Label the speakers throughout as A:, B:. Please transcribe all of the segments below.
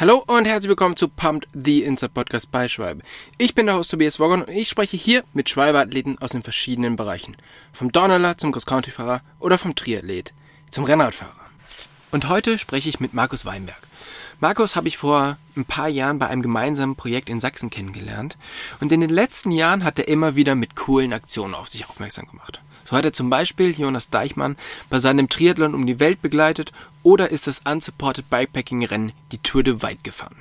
A: Hallo und herzlich willkommen zu Pumped, the Insta Podcast bei Schwalbe. Ich bin der Host Tobias Woggon und ich spreche hier mit Schwalbe-Athleten aus den verschiedenen Bereichen. Vom Donnerler zum Cross-Country-Fahrer oder vom Triathlet zum Rennradfahrer. Und heute spreche ich mit Markus Weinberg. Markus habe ich vor ein paar Jahren bei einem gemeinsamen Projekt in Sachsen kennengelernt und in den letzten Jahren hat er immer wieder mit coolen Aktionen auf sich aufmerksam gemacht. So hat er zum Beispiel Jonas Deichmann bei seinem Triathlon um die Welt begleitet oder ist das Unsupported Bikepacking Rennen die Tour de White gefahren.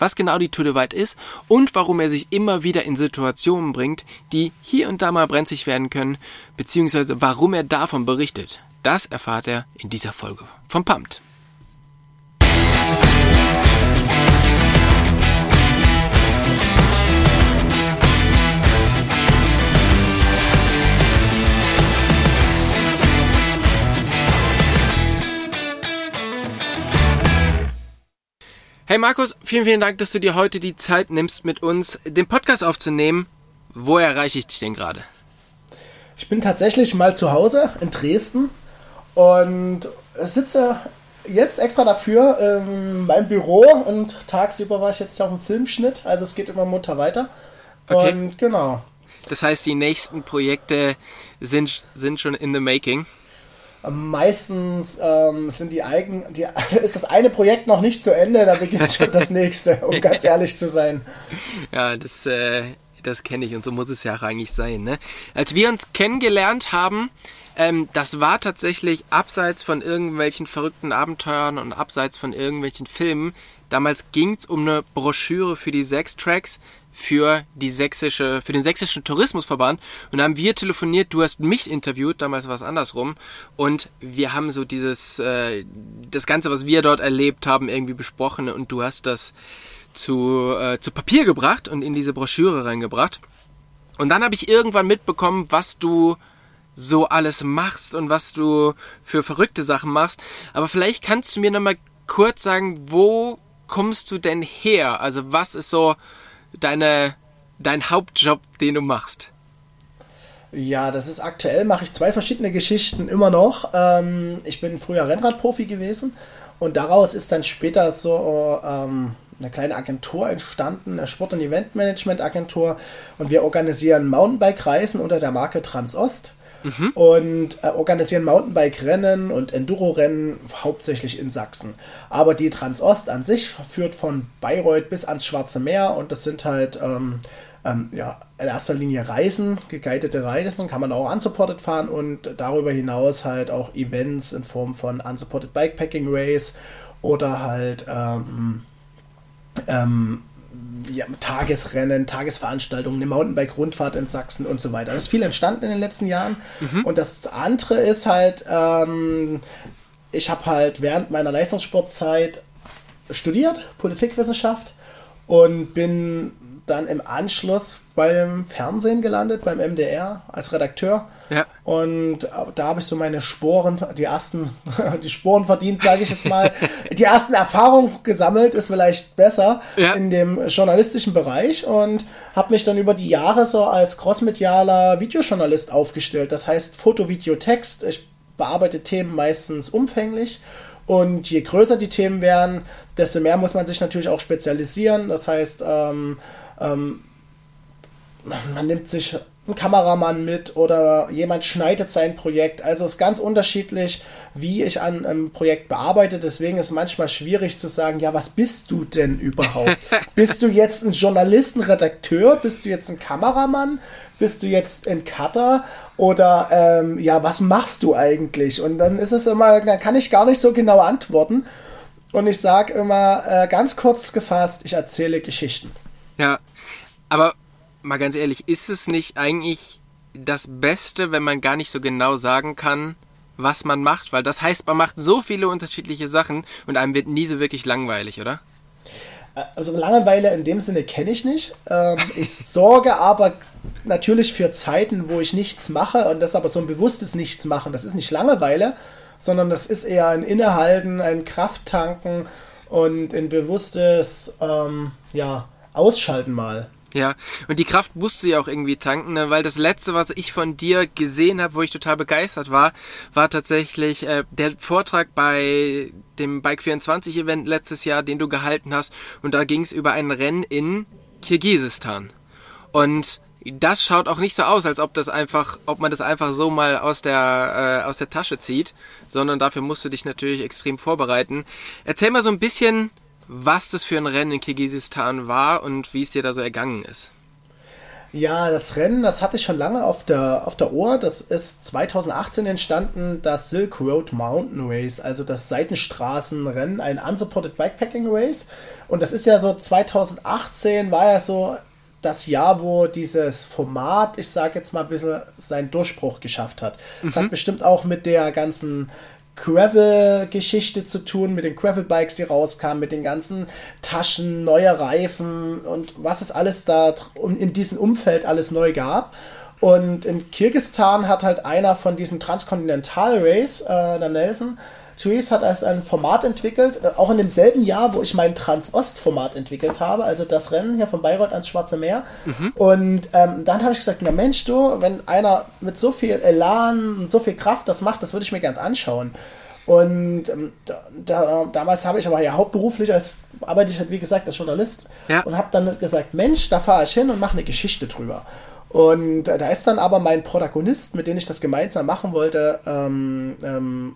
A: Was genau die Tour de White ist und warum er sich immer wieder in Situationen bringt, die hier und da mal brenzlig werden können, beziehungsweise warum er davon berichtet, das erfahrt er in dieser Folge vom Pumped. Hey Markus, vielen, vielen Dank, dass du dir heute die Zeit nimmst, mit uns den Podcast aufzunehmen. Wo erreiche ich dich denn gerade?
B: Ich bin tatsächlich mal zu Hause in Dresden und sitze jetzt extra dafür in meinem Büro und tagsüber war ich jetzt auf dem Filmschnitt, also es geht immer munter weiter. Okay. Und genau.
A: Das heißt, die nächsten Projekte sind, sind schon in the making.
B: Meistens ähm, sind die eigen, die, ist das eine Projekt noch nicht zu Ende, da beginnt schon das nächste, um ganz ehrlich zu sein.
A: Ja, das, äh, das kenne ich und so muss es ja auch eigentlich sein. Ne? Als wir uns kennengelernt haben, ähm, das war tatsächlich abseits von irgendwelchen verrückten Abenteuern und abseits von irgendwelchen Filmen. Damals ging es um eine Broschüre für die sechs Tracks für die sächsische, für den sächsischen Tourismusverband und haben wir telefoniert, du hast mich interviewt, damals war es andersrum und wir haben so dieses, äh, das Ganze, was wir dort erlebt haben, irgendwie besprochen und du hast das zu, äh, zu Papier gebracht und in diese Broschüre reingebracht. Und dann habe ich irgendwann mitbekommen, was du so alles machst und was du für verrückte Sachen machst. Aber vielleicht kannst du mir nochmal kurz sagen, wo kommst du denn her? Also was ist so deine, dein Hauptjob, den du machst?
B: Ja, das ist aktuell, mache ich zwei verschiedene Geschichten immer noch. Ähm, ich bin früher Rennradprofi gewesen und daraus ist dann später so ähm, eine kleine Agentur entstanden, eine Sport- und Eventmanagement-Agentur und wir organisieren Mountainbike-Reisen unter der Marke Transost. Mhm. und äh, organisieren Mountainbike-Rennen und Enduro-Rennen hauptsächlich in Sachsen. Aber die Transost an sich führt von Bayreuth bis ans Schwarze Meer und das sind halt ähm, ähm, ja, in erster Linie Reisen, geguidete Reisen, kann man auch unsupported fahren und darüber hinaus halt auch Events in Form von unsupported Bikepacking Race oder halt ähm, ähm, ja, Tagesrennen, Tagesveranstaltungen, eine Mountainbike-Rundfahrt in Sachsen und so weiter. Das ist viel entstanden in den letzten Jahren. Mhm. Und das andere ist halt, ähm, ich habe halt während meiner Leistungssportzeit studiert, Politikwissenschaft und bin dann im Anschluss beim Fernsehen gelandet, beim MDR als Redakteur. Ja. Und da habe ich so meine Sporen, die ersten, die Sporen verdient, sage ich jetzt mal. die ersten Erfahrungen gesammelt, ist vielleicht besser ja. in dem journalistischen Bereich und habe mich dann über die Jahre so als crossmedialer Videojournalist aufgestellt. Das heißt Foto, Video, Text. Ich bearbeite Themen meistens umfänglich. Und je größer die Themen werden, desto mehr muss man sich natürlich auch spezialisieren. Das heißt, ähm, ähm, man nimmt sich einen Kameramann mit oder jemand schneidet sein Projekt. Also es ist ganz unterschiedlich, wie ich an einem Projekt bearbeite. Deswegen ist es manchmal schwierig zu sagen, ja, was bist du denn überhaupt? bist du jetzt ein Journalist, ein Redakteur? Bist du jetzt ein Kameramann? Bist du jetzt ein Cutter? Oder ähm, ja, was machst du eigentlich? Und dann ist es immer, da kann ich gar nicht so genau antworten. Und ich sage immer äh, ganz kurz gefasst, ich erzähle Geschichten.
A: Ja, aber mal ganz ehrlich, ist es nicht eigentlich das Beste, wenn man gar nicht so genau sagen kann, was man macht? Weil das heißt, man macht so viele unterschiedliche Sachen und einem wird nie so wirklich langweilig, oder?
B: Äh, also Langeweile in dem Sinne kenne ich nicht. Ähm, ich sorge aber natürlich für Zeiten, wo ich nichts mache und das aber so ein bewusstes Nichts machen. Das ist nicht Langeweile, sondern das ist eher ein Innehalten, ein Krafttanken und ein bewusstes, ähm, ja, Ausschalten mal.
A: Ja, und die Kraft musst du ja auch irgendwie tanken, ne? weil das letzte, was ich von dir gesehen habe, wo ich total begeistert war, war tatsächlich äh, der Vortrag bei dem Bike 24 Event letztes Jahr, den du gehalten hast. Und da ging es über ein Rennen in Kirgisistan. Und das schaut auch nicht so aus, als ob das einfach, ob man das einfach so mal aus der äh, aus der Tasche zieht, sondern dafür musst du dich natürlich extrem vorbereiten. Erzähl mal so ein bisschen, was das für ein Rennen in Kirgisistan war und wie es dir da so ergangen ist.
B: Ja, das Rennen, das hatte ich schon lange auf der, auf der Ohr. Das ist 2018 entstanden, das Silk Road Mountain Race, also das Seitenstraßenrennen, ein Unsupported Bikepacking Race. Und das ist ja so 2018 war ja so das Jahr, wo dieses Format, ich sage jetzt mal ein bisschen, seinen Durchbruch geschafft hat. Es mhm. hat bestimmt auch mit der ganzen Gravel-Geschichte zu tun, mit den Gravel-Bikes, die rauskamen, mit den ganzen Taschen, neue Reifen und was es alles da in diesem Umfeld alles neu gab. Und in Kirgistan hat halt einer von diesem Transcontinental Race, äh, der Nelson, Therese hat als ein Format entwickelt, äh, auch in demselben Jahr, wo ich mein Trans-Ost-Format entwickelt habe, also das Rennen hier von Bayreuth ans Schwarze Meer. Mhm. Und ähm, dann habe ich gesagt, na Mensch, du, wenn einer mit so viel Elan und so viel Kraft das macht, das würde ich mir ganz anschauen. Und ähm, da, da, damals habe ich aber ja hauptberuflich als arbeite ich halt wie gesagt als Journalist ja. und habe dann gesagt, Mensch, da fahre ich hin und mache eine Geschichte drüber. Und äh, da ist dann aber mein Protagonist, mit dem ich das gemeinsam machen wollte, ähm, ähm,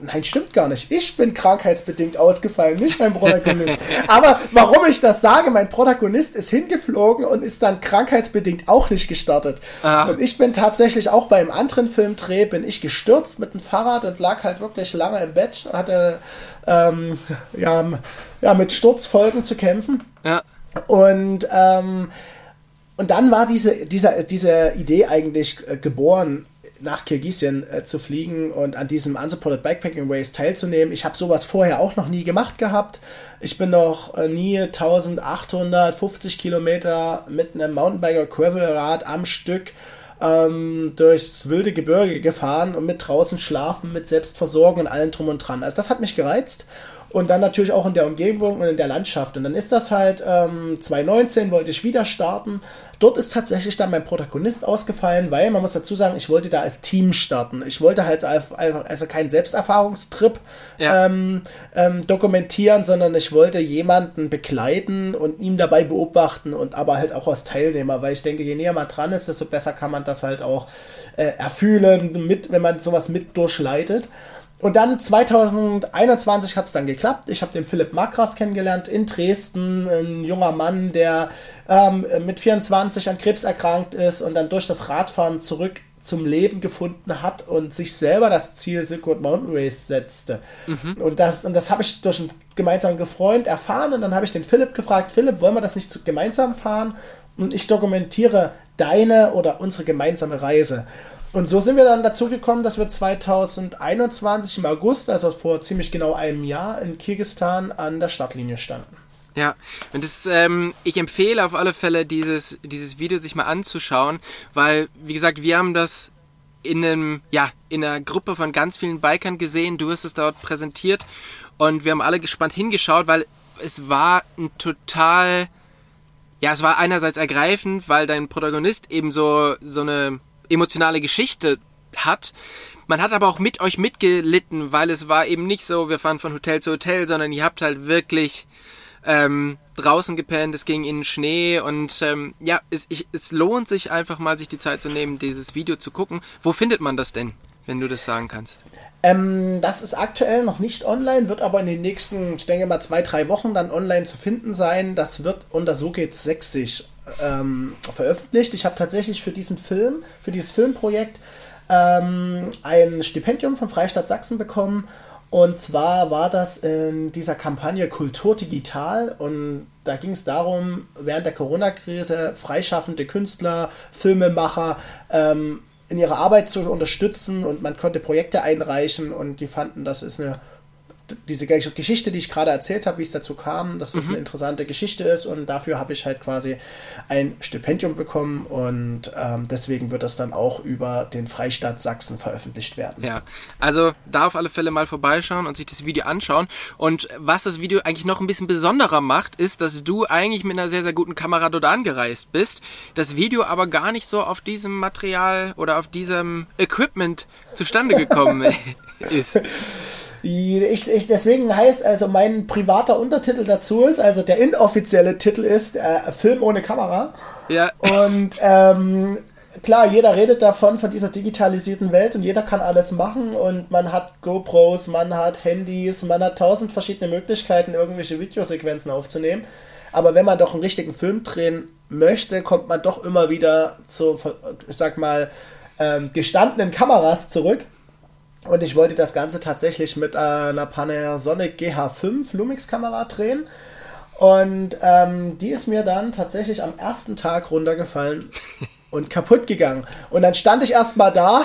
B: Nein, stimmt gar nicht. Ich bin krankheitsbedingt ausgefallen, nicht mein Protagonist. Aber warum ich das sage, mein Protagonist ist hingeflogen und ist dann krankheitsbedingt auch nicht gestartet. Ah. Und ich bin tatsächlich auch beim anderen Filmdreh, bin ich gestürzt mit dem Fahrrad und lag halt wirklich lange im Bett, hatte ähm, ja, ja, mit Sturzfolgen zu kämpfen. Ja. Und ähm, und dann war diese, diese, diese Idee eigentlich äh, geboren, nach Kirgisien äh, zu fliegen und an diesem Unsupported Bikepacking Race teilzunehmen. Ich habe sowas vorher auch noch nie gemacht gehabt. Ich bin noch äh, nie 1850 Kilometer mit einem Mountainbiker Gravelrad am Stück ähm, durchs wilde Gebirge gefahren und mit draußen schlafen, mit Selbstversorgung und allem drum und dran. Also das hat mich gereizt und dann natürlich auch in der Umgebung und in der Landschaft. Und dann ist das halt ähm, 2019 wollte ich wieder starten. Dort ist tatsächlich dann mein Protagonist ausgefallen, weil man muss dazu sagen, ich wollte da als Team starten. Ich wollte halt einfach also keinen Selbsterfahrungstrip ja. ähm, ähm, dokumentieren, sondern ich wollte jemanden begleiten und ihm dabei beobachten und aber halt auch als Teilnehmer, weil ich denke, je näher man dran ist, desto besser kann man das halt auch äh, erfühlen, mit, wenn man sowas mit durchleitet. Und dann 2021 hat es dann geklappt. Ich habe den Philipp Markgraf kennengelernt in Dresden, ein junger Mann, der ähm, mit 24 an Krebs erkrankt ist und dann durch das Radfahren zurück zum Leben gefunden hat und sich selber das Ziel Silk Road Mountain Race setzte. Mhm. Und das, und das habe ich durch einen gemeinsamen Freund erfahren und dann habe ich den Philipp gefragt, Philipp, wollen wir das nicht gemeinsam fahren? Und ich dokumentiere deine oder unsere gemeinsame Reise. Und so sind wir dann dazu gekommen, dass wir 2021 im August, also vor ziemlich genau einem Jahr, in Kirgistan an der Startlinie standen.
A: Ja, und das, ähm, ich empfehle auf alle Fälle, dieses, dieses Video sich mal anzuschauen, weil, wie gesagt, wir haben das in einem, ja, in einer Gruppe von ganz vielen Bikern gesehen, du hast es dort präsentiert und wir haben alle gespannt hingeschaut, weil es war ein total, ja, es war einerseits ergreifend, weil dein Protagonist eben so, so eine emotionale Geschichte hat. Man hat aber auch mit euch mitgelitten, weil es war eben nicht so, wir fahren von Hotel zu Hotel, sondern ihr habt halt wirklich ähm, draußen gepennt, es ging in Schnee und ähm, ja, es, ich, es lohnt sich einfach mal, sich die Zeit zu nehmen, dieses Video zu gucken. Wo findet man das denn, wenn du das sagen kannst?
B: Ähm, das ist aktuell noch nicht online, wird aber in den nächsten, ich denke mal, zwei, drei Wochen dann online zu finden sein. Das wird unter So geht's 60 ähm, veröffentlicht. Ich habe tatsächlich für diesen Film, für dieses Filmprojekt ähm, ein Stipendium vom Freistaat Sachsen bekommen. Und zwar war das in dieser Kampagne Kultur Digital und da ging es darum, während der Corona-Krise freischaffende Künstler, Filmemacher ähm, in ihrer Arbeit zu unterstützen und man konnte Projekte einreichen und die fanden, das ist eine diese Geschichte, die ich gerade erzählt habe, wie es dazu kam, dass das mhm. eine interessante Geschichte ist und dafür habe ich halt quasi ein Stipendium bekommen und ähm, deswegen wird das dann auch über den Freistaat Sachsen veröffentlicht werden.
A: Ja, also da auf alle Fälle mal vorbeischauen und sich das Video anschauen und was das Video eigentlich noch ein bisschen besonderer macht, ist, dass du eigentlich mit einer sehr, sehr guten Kamera dort angereist bist, das Video aber gar nicht so auf diesem Material oder auf diesem Equipment zustande gekommen ist.
B: Ich, ich, deswegen heißt also mein privater Untertitel dazu ist, also der inoffizielle Titel ist äh, Film ohne Kamera.
A: Ja.
B: Und ähm, klar, jeder redet davon, von dieser digitalisierten Welt und jeder kann alles machen und man hat GoPros, man hat Handys, man hat tausend verschiedene Möglichkeiten, irgendwelche Videosequenzen aufzunehmen. Aber wenn man doch einen richtigen Film drehen möchte, kommt man doch immer wieder zu, ich sag mal, ähm, gestandenen Kameras zurück. Und ich wollte das Ganze tatsächlich mit einer Panasonic GH5 Lumix-Kamera drehen. Und ähm, die ist mir dann tatsächlich am ersten Tag runtergefallen und kaputt gegangen. Und dann stand ich erstmal da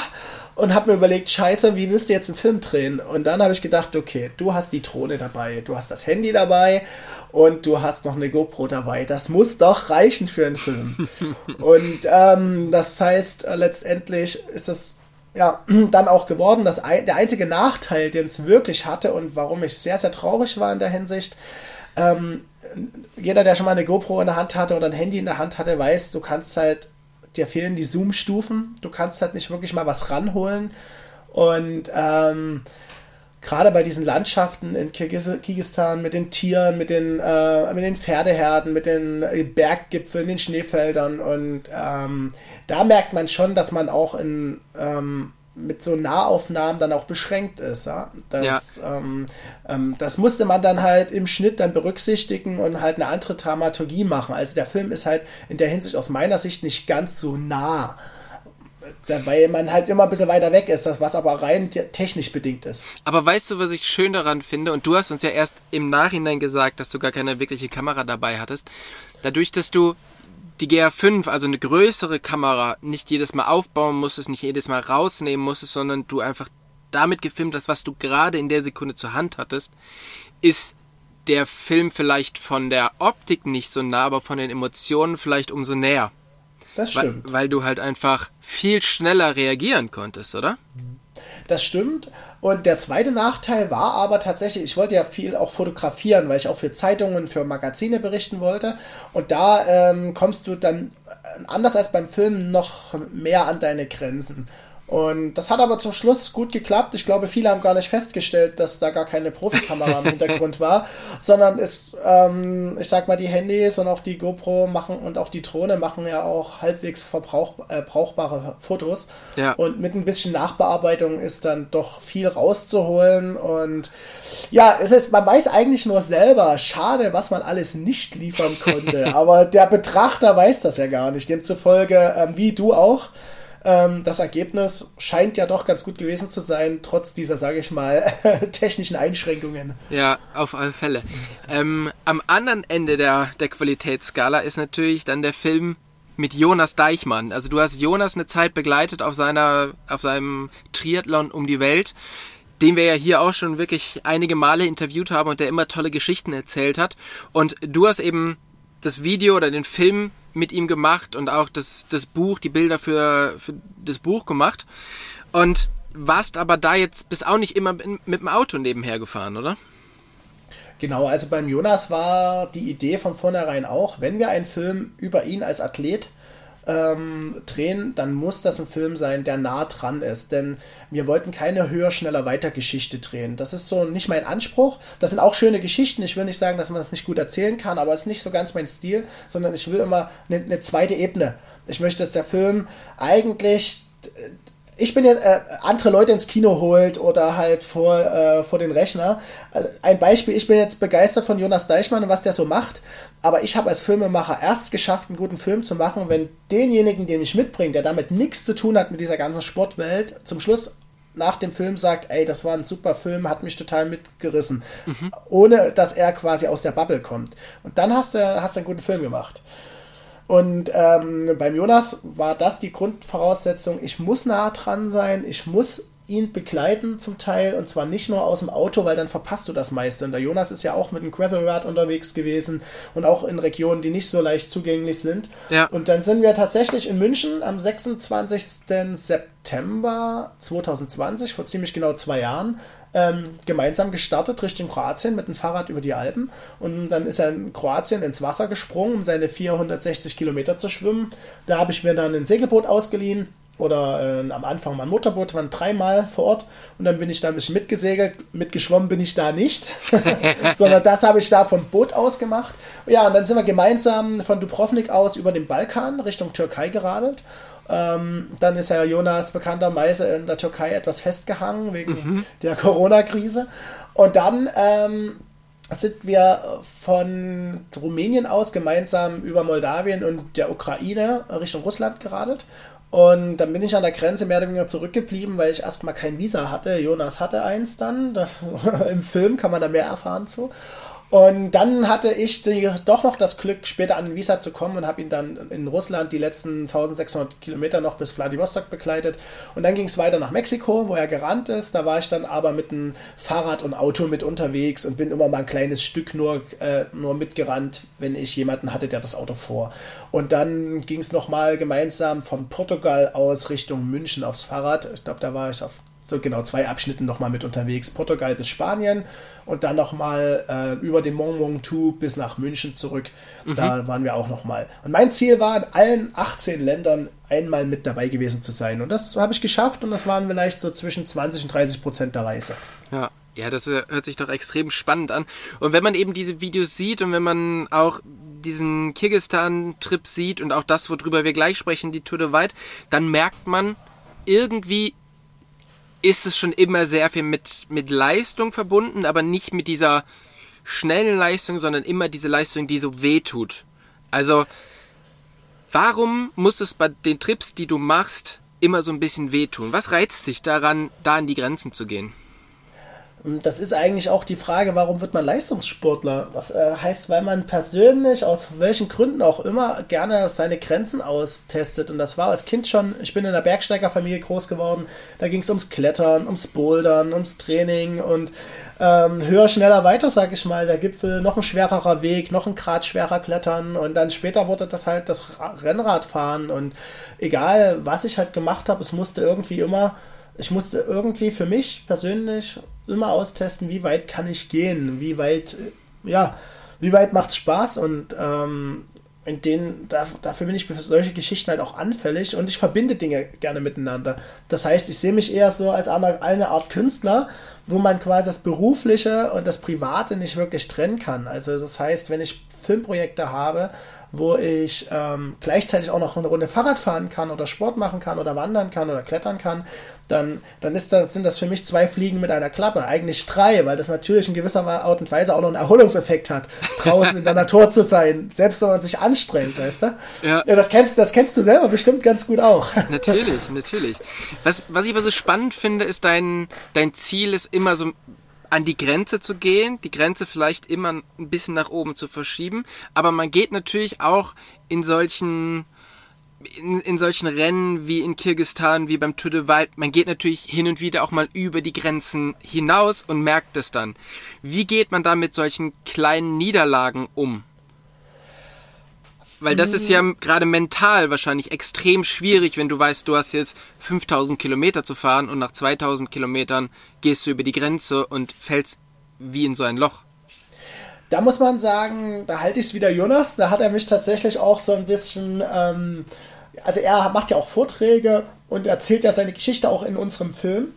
B: und habe mir überlegt, scheiße, wie willst du jetzt einen Film drehen? Und dann habe ich gedacht, okay, du hast die Drohne dabei, du hast das Handy dabei und du hast noch eine GoPro dabei. Das muss doch reichen für einen Film. und ähm, das heißt, äh, letztendlich ist es ja, dann auch geworden. Das der einzige Nachteil, den es wirklich hatte und warum ich sehr, sehr traurig war in der Hinsicht, ähm, jeder, der schon mal eine GoPro in der Hand hatte oder ein Handy in der Hand hatte, weiß, du kannst halt, dir fehlen die Zoom-Stufen, du kannst halt nicht wirklich mal was ranholen und ähm, gerade bei diesen Landschaften in Kirgisistan mit den Tieren, mit den, äh, mit den Pferdeherden, mit den Berggipfeln, den Schneefeldern und ähm, da merkt man schon, dass man auch in ähm, mit so Nahaufnahmen dann auch beschränkt ist. Ja? Das, ja. Ähm, ähm, das musste man dann halt im Schnitt dann berücksichtigen und halt eine andere Dramaturgie machen. Also der Film ist halt in der Hinsicht aus meiner Sicht nicht ganz so nah weil man halt immer ein bisschen weiter weg ist, was aber rein technisch bedingt ist.
A: Aber weißt du, was ich schön daran finde? Und du hast uns ja erst im Nachhinein gesagt, dass du gar keine wirkliche Kamera dabei hattest. Dadurch, dass du die GR5, also eine größere Kamera, nicht jedes Mal aufbauen musstest, nicht jedes Mal rausnehmen musstest, sondern du einfach damit gefilmt hast, was du gerade in der Sekunde zur Hand hattest, ist der Film vielleicht von der Optik nicht so nah, aber von den Emotionen vielleicht umso näher.
B: Das stimmt.
A: Weil, weil du halt einfach viel schneller reagieren konntest, oder?
B: Das stimmt. Und der zweite Nachteil war aber tatsächlich, ich wollte ja viel auch fotografieren, weil ich auch für Zeitungen, für Magazine berichten wollte. Und da ähm, kommst du dann äh, anders als beim Film noch mehr an deine Grenzen. Und das hat aber zum Schluss gut geklappt. Ich glaube, viele haben gar nicht festgestellt, dass da gar keine Profikamera im Hintergrund war, sondern ist, ähm, ich sag mal, die Handys und auch die GoPro machen und auch die Drohne machen ja auch halbwegs verbrauch, äh, brauchbare Fotos. Ja. Und mit ein bisschen Nachbearbeitung ist dann doch viel rauszuholen. Und ja, es ist, man weiß eigentlich nur selber, schade, was man alles nicht liefern konnte. aber der Betrachter weiß das ja gar nicht. Demzufolge, ähm, wie du auch, ähm, das Ergebnis scheint ja doch ganz gut gewesen zu sein, trotz dieser, sage ich mal, technischen Einschränkungen.
A: Ja, auf alle Fälle. Ähm, am anderen Ende der, der Qualitätsskala ist natürlich dann der Film mit Jonas Deichmann. Also du hast Jonas eine Zeit begleitet auf seiner, auf seinem Triathlon um die Welt, den wir ja hier auch schon wirklich einige Male interviewt haben und der immer tolle Geschichten erzählt hat. Und du hast eben das Video oder den Film mit ihm gemacht und auch das, das Buch, die Bilder für, für das Buch gemacht. Und warst aber da jetzt bis auch nicht immer mit dem Auto nebenher gefahren, oder?
B: Genau, also beim Jonas war die Idee von vornherein auch, wenn wir einen Film über ihn als Athlet ähm, drehen, dann muss das ein Film sein, der nah dran ist. Denn wir wollten keine höher, schneller, weiter Geschichte drehen. Das ist so nicht mein Anspruch. Das sind auch schöne Geschichten. Ich will nicht sagen, dass man das nicht gut erzählen kann, aber es ist nicht so ganz mein Stil, sondern ich will immer eine, eine zweite Ebene. Ich möchte, dass der Film eigentlich ich bin jetzt äh, andere Leute ins Kino holt oder halt vor, äh, vor den Rechner. Also ein Beispiel, ich bin jetzt begeistert von Jonas Deichmann und was der so macht, aber ich habe als Filmemacher erst geschafft, einen guten Film zu machen, wenn denjenigen, den ich mitbringe, der damit nichts zu tun hat mit dieser ganzen Sportwelt, zum Schluss nach dem Film sagt, ey, das war ein super Film, hat mich total mitgerissen, mhm. ohne dass er quasi aus der Bubble kommt. Und dann hast du, hast du einen guten Film gemacht. Und ähm, beim Jonas war das die Grundvoraussetzung, ich muss nah dran sein, ich muss ihn begleiten zum Teil und zwar nicht nur aus dem Auto, weil dann verpasst du das meiste. Und der Jonas ist ja auch mit dem Gravelrad unterwegs gewesen und auch in Regionen, die nicht so leicht zugänglich sind.
A: Ja.
B: Und dann sind wir tatsächlich in München am 26. September 2020, vor ziemlich genau zwei Jahren, ähm, gemeinsam gestartet Richtung Kroatien mit dem Fahrrad über die Alpen. Und dann ist er in Kroatien ins Wasser gesprungen, um seine 460 Kilometer zu schwimmen. Da habe ich mir dann ein Segelboot ausgeliehen oder äh, am Anfang mein Motorboot, waren dreimal vor Ort und dann bin ich da ein bisschen mitgesegelt. Mitgeschwommen bin ich da nicht, sondern das habe ich da vom Boot aus gemacht. Ja, und dann sind wir gemeinsam von Dubrovnik aus über den Balkan Richtung Türkei geradelt. Ähm, dann ist ja Jonas bekannterweise in der Türkei etwas festgehangen wegen mhm. der Corona-Krise. Und dann ähm, sind wir von Rumänien aus gemeinsam über Moldawien und der Ukraine Richtung Russland geradelt. Und dann bin ich an der Grenze mehr oder weniger zurückgeblieben, weil ich erstmal kein Visa hatte. Jonas hatte eins dann. Im Film kann man da mehr erfahren zu. Und dann hatte ich die, doch noch das Glück, später an den Visa zu kommen und habe ihn dann in Russland die letzten 1600 Kilometer noch bis Vladivostok begleitet. Und dann ging es weiter nach Mexiko, wo er gerannt ist. Da war ich dann aber mit einem Fahrrad und Auto mit unterwegs und bin immer mal ein kleines Stück nur, äh, nur mitgerannt, wenn ich jemanden hatte, der das Auto vor. Und dann ging es nochmal gemeinsam von Portugal aus Richtung München aufs Fahrrad. Ich glaube, da war ich auf so genau zwei Abschnitten nochmal mit unterwegs. Portugal bis Spanien und dann nochmal äh, über den Mont Ventoux bis nach München zurück. Mhm. Da waren wir auch nochmal. Und mein Ziel war, in allen 18 Ländern einmal mit dabei gewesen zu sein. Und das habe ich geschafft und das waren vielleicht so zwischen 20 und 30 Prozent der Reise.
A: Ja. Ja, das äh, hört sich doch extrem spannend an. Und wenn man eben diese Videos sieht und wenn man auch diesen Kirgistan-Trip sieht und auch das, worüber wir gleich sprechen, die Tour de White, dann merkt man, irgendwie ist es schon immer sehr viel mit, mit Leistung verbunden, aber nicht mit dieser schnellen Leistung, sondern immer diese Leistung, die so weh tut. Also, warum muss es bei den Trips, die du machst, immer so ein bisschen wehtun? Was reizt dich daran, da an die Grenzen zu gehen?
B: Das ist eigentlich auch die Frage, warum wird man Leistungssportler? Das äh, heißt, weil man persönlich, aus welchen Gründen auch immer, gerne seine Grenzen austestet. Und das war als Kind schon, ich bin in einer Bergsteigerfamilie groß geworden, da ging es ums Klettern, ums Bouldern, ums Training und ähm, höher, schneller, weiter, sag ich mal. Der Gipfel, noch ein schwererer Weg, noch ein Grad schwerer klettern und dann später wurde das halt das Rennradfahren und egal, was ich halt gemacht habe, es musste irgendwie immer ich musste irgendwie für mich persönlich immer austesten, wie weit kann ich gehen, wie weit, ja, wie weit macht es Spaß und ähm, in denen, dafür bin ich für solche Geschichten halt auch anfällig und ich verbinde Dinge gerne miteinander. Das heißt, ich sehe mich eher so als eine Art Künstler, wo man quasi das Berufliche und das Private nicht wirklich trennen kann. Also das heißt, wenn ich Filmprojekte habe, wo ich ähm, gleichzeitig auch noch eine Runde Fahrrad fahren kann oder Sport machen kann oder wandern kann oder klettern kann, dann, dann ist das, sind das für mich zwei Fliegen mit einer Klappe. Eigentlich drei, weil das natürlich in gewisser Art und Weise auch noch einen Erholungseffekt hat, draußen in der Natur zu sein, selbst wenn man sich anstrengt, weißt du? Ja. ja das, kennst, das kennst du selber bestimmt ganz gut auch.
A: Natürlich, natürlich. Was, was ich aber so spannend finde, ist dein, dein Ziel ist immer so an die Grenze zu gehen, die Grenze vielleicht immer ein bisschen nach oben zu verschieben, aber man geht natürlich auch in solchen in, in solchen Rennen wie in Kirgistan, wie beim Tour de Wald, man geht natürlich hin und wieder auch mal über die Grenzen hinaus und merkt es dann. Wie geht man da mit solchen kleinen Niederlagen um? Weil das ist ja mm. gerade mental wahrscheinlich extrem schwierig, wenn du weißt, du hast jetzt 5000 Kilometer zu fahren und nach 2000 Kilometern gehst du über die Grenze und fällst wie in so ein Loch.
B: Da muss man sagen, da halte ich es wieder Jonas. Da hat er mich tatsächlich auch so ein bisschen, ähm, also er macht ja auch Vorträge und erzählt ja seine Geschichte auch in unserem Film.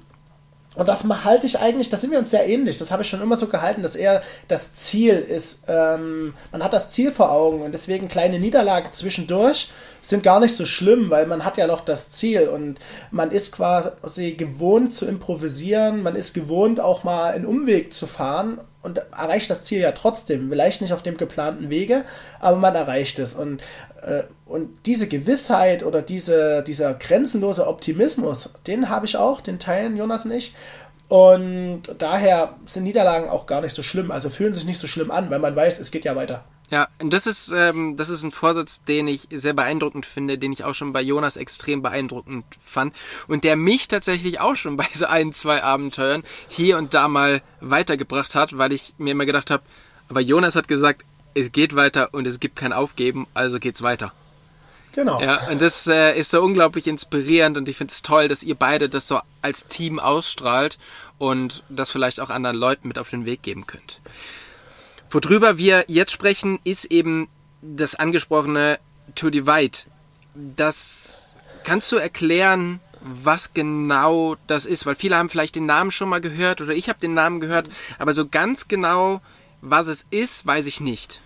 B: Und das halte ich eigentlich, da sind wir uns sehr ähnlich. Das habe ich schon immer so gehalten, dass er das Ziel ist. Ähm, man hat das Ziel vor Augen und deswegen kleine Niederlagen zwischendurch sind gar nicht so schlimm, weil man hat ja noch das Ziel und man ist quasi gewohnt zu improvisieren, man ist gewohnt auch mal einen Umweg zu fahren und erreicht das Ziel ja trotzdem. Vielleicht nicht auf dem geplanten Wege, aber man erreicht es. Und, und diese Gewissheit oder diese, dieser grenzenlose Optimismus, den habe ich auch, den teilen Jonas und ich. Und daher sind Niederlagen auch gar nicht so schlimm, also fühlen sich nicht so schlimm an, weil man weiß, es geht ja weiter.
A: Ja, und das ist, ähm, das ist ein Vorsatz, den ich sehr beeindruckend finde, den ich auch schon bei Jonas extrem beeindruckend fand und der mich tatsächlich auch schon bei so ein, zwei Abenteuern hier und da mal weitergebracht hat, weil ich mir immer gedacht habe, aber Jonas hat gesagt, es geht weiter und es gibt kein Aufgeben, also geht's weiter.
B: Genau.
A: Ja, und das äh, ist so unglaublich inspirierend und ich finde es toll, dass ihr beide das so als Team ausstrahlt und das vielleicht auch anderen Leuten mit auf den Weg geben könnt. Worüber wir jetzt sprechen, ist eben das angesprochene To Divide. Das kannst du erklären, was genau das ist, weil viele haben vielleicht den Namen schon mal gehört oder ich habe den Namen gehört, aber so ganz genau, was es ist, weiß ich nicht.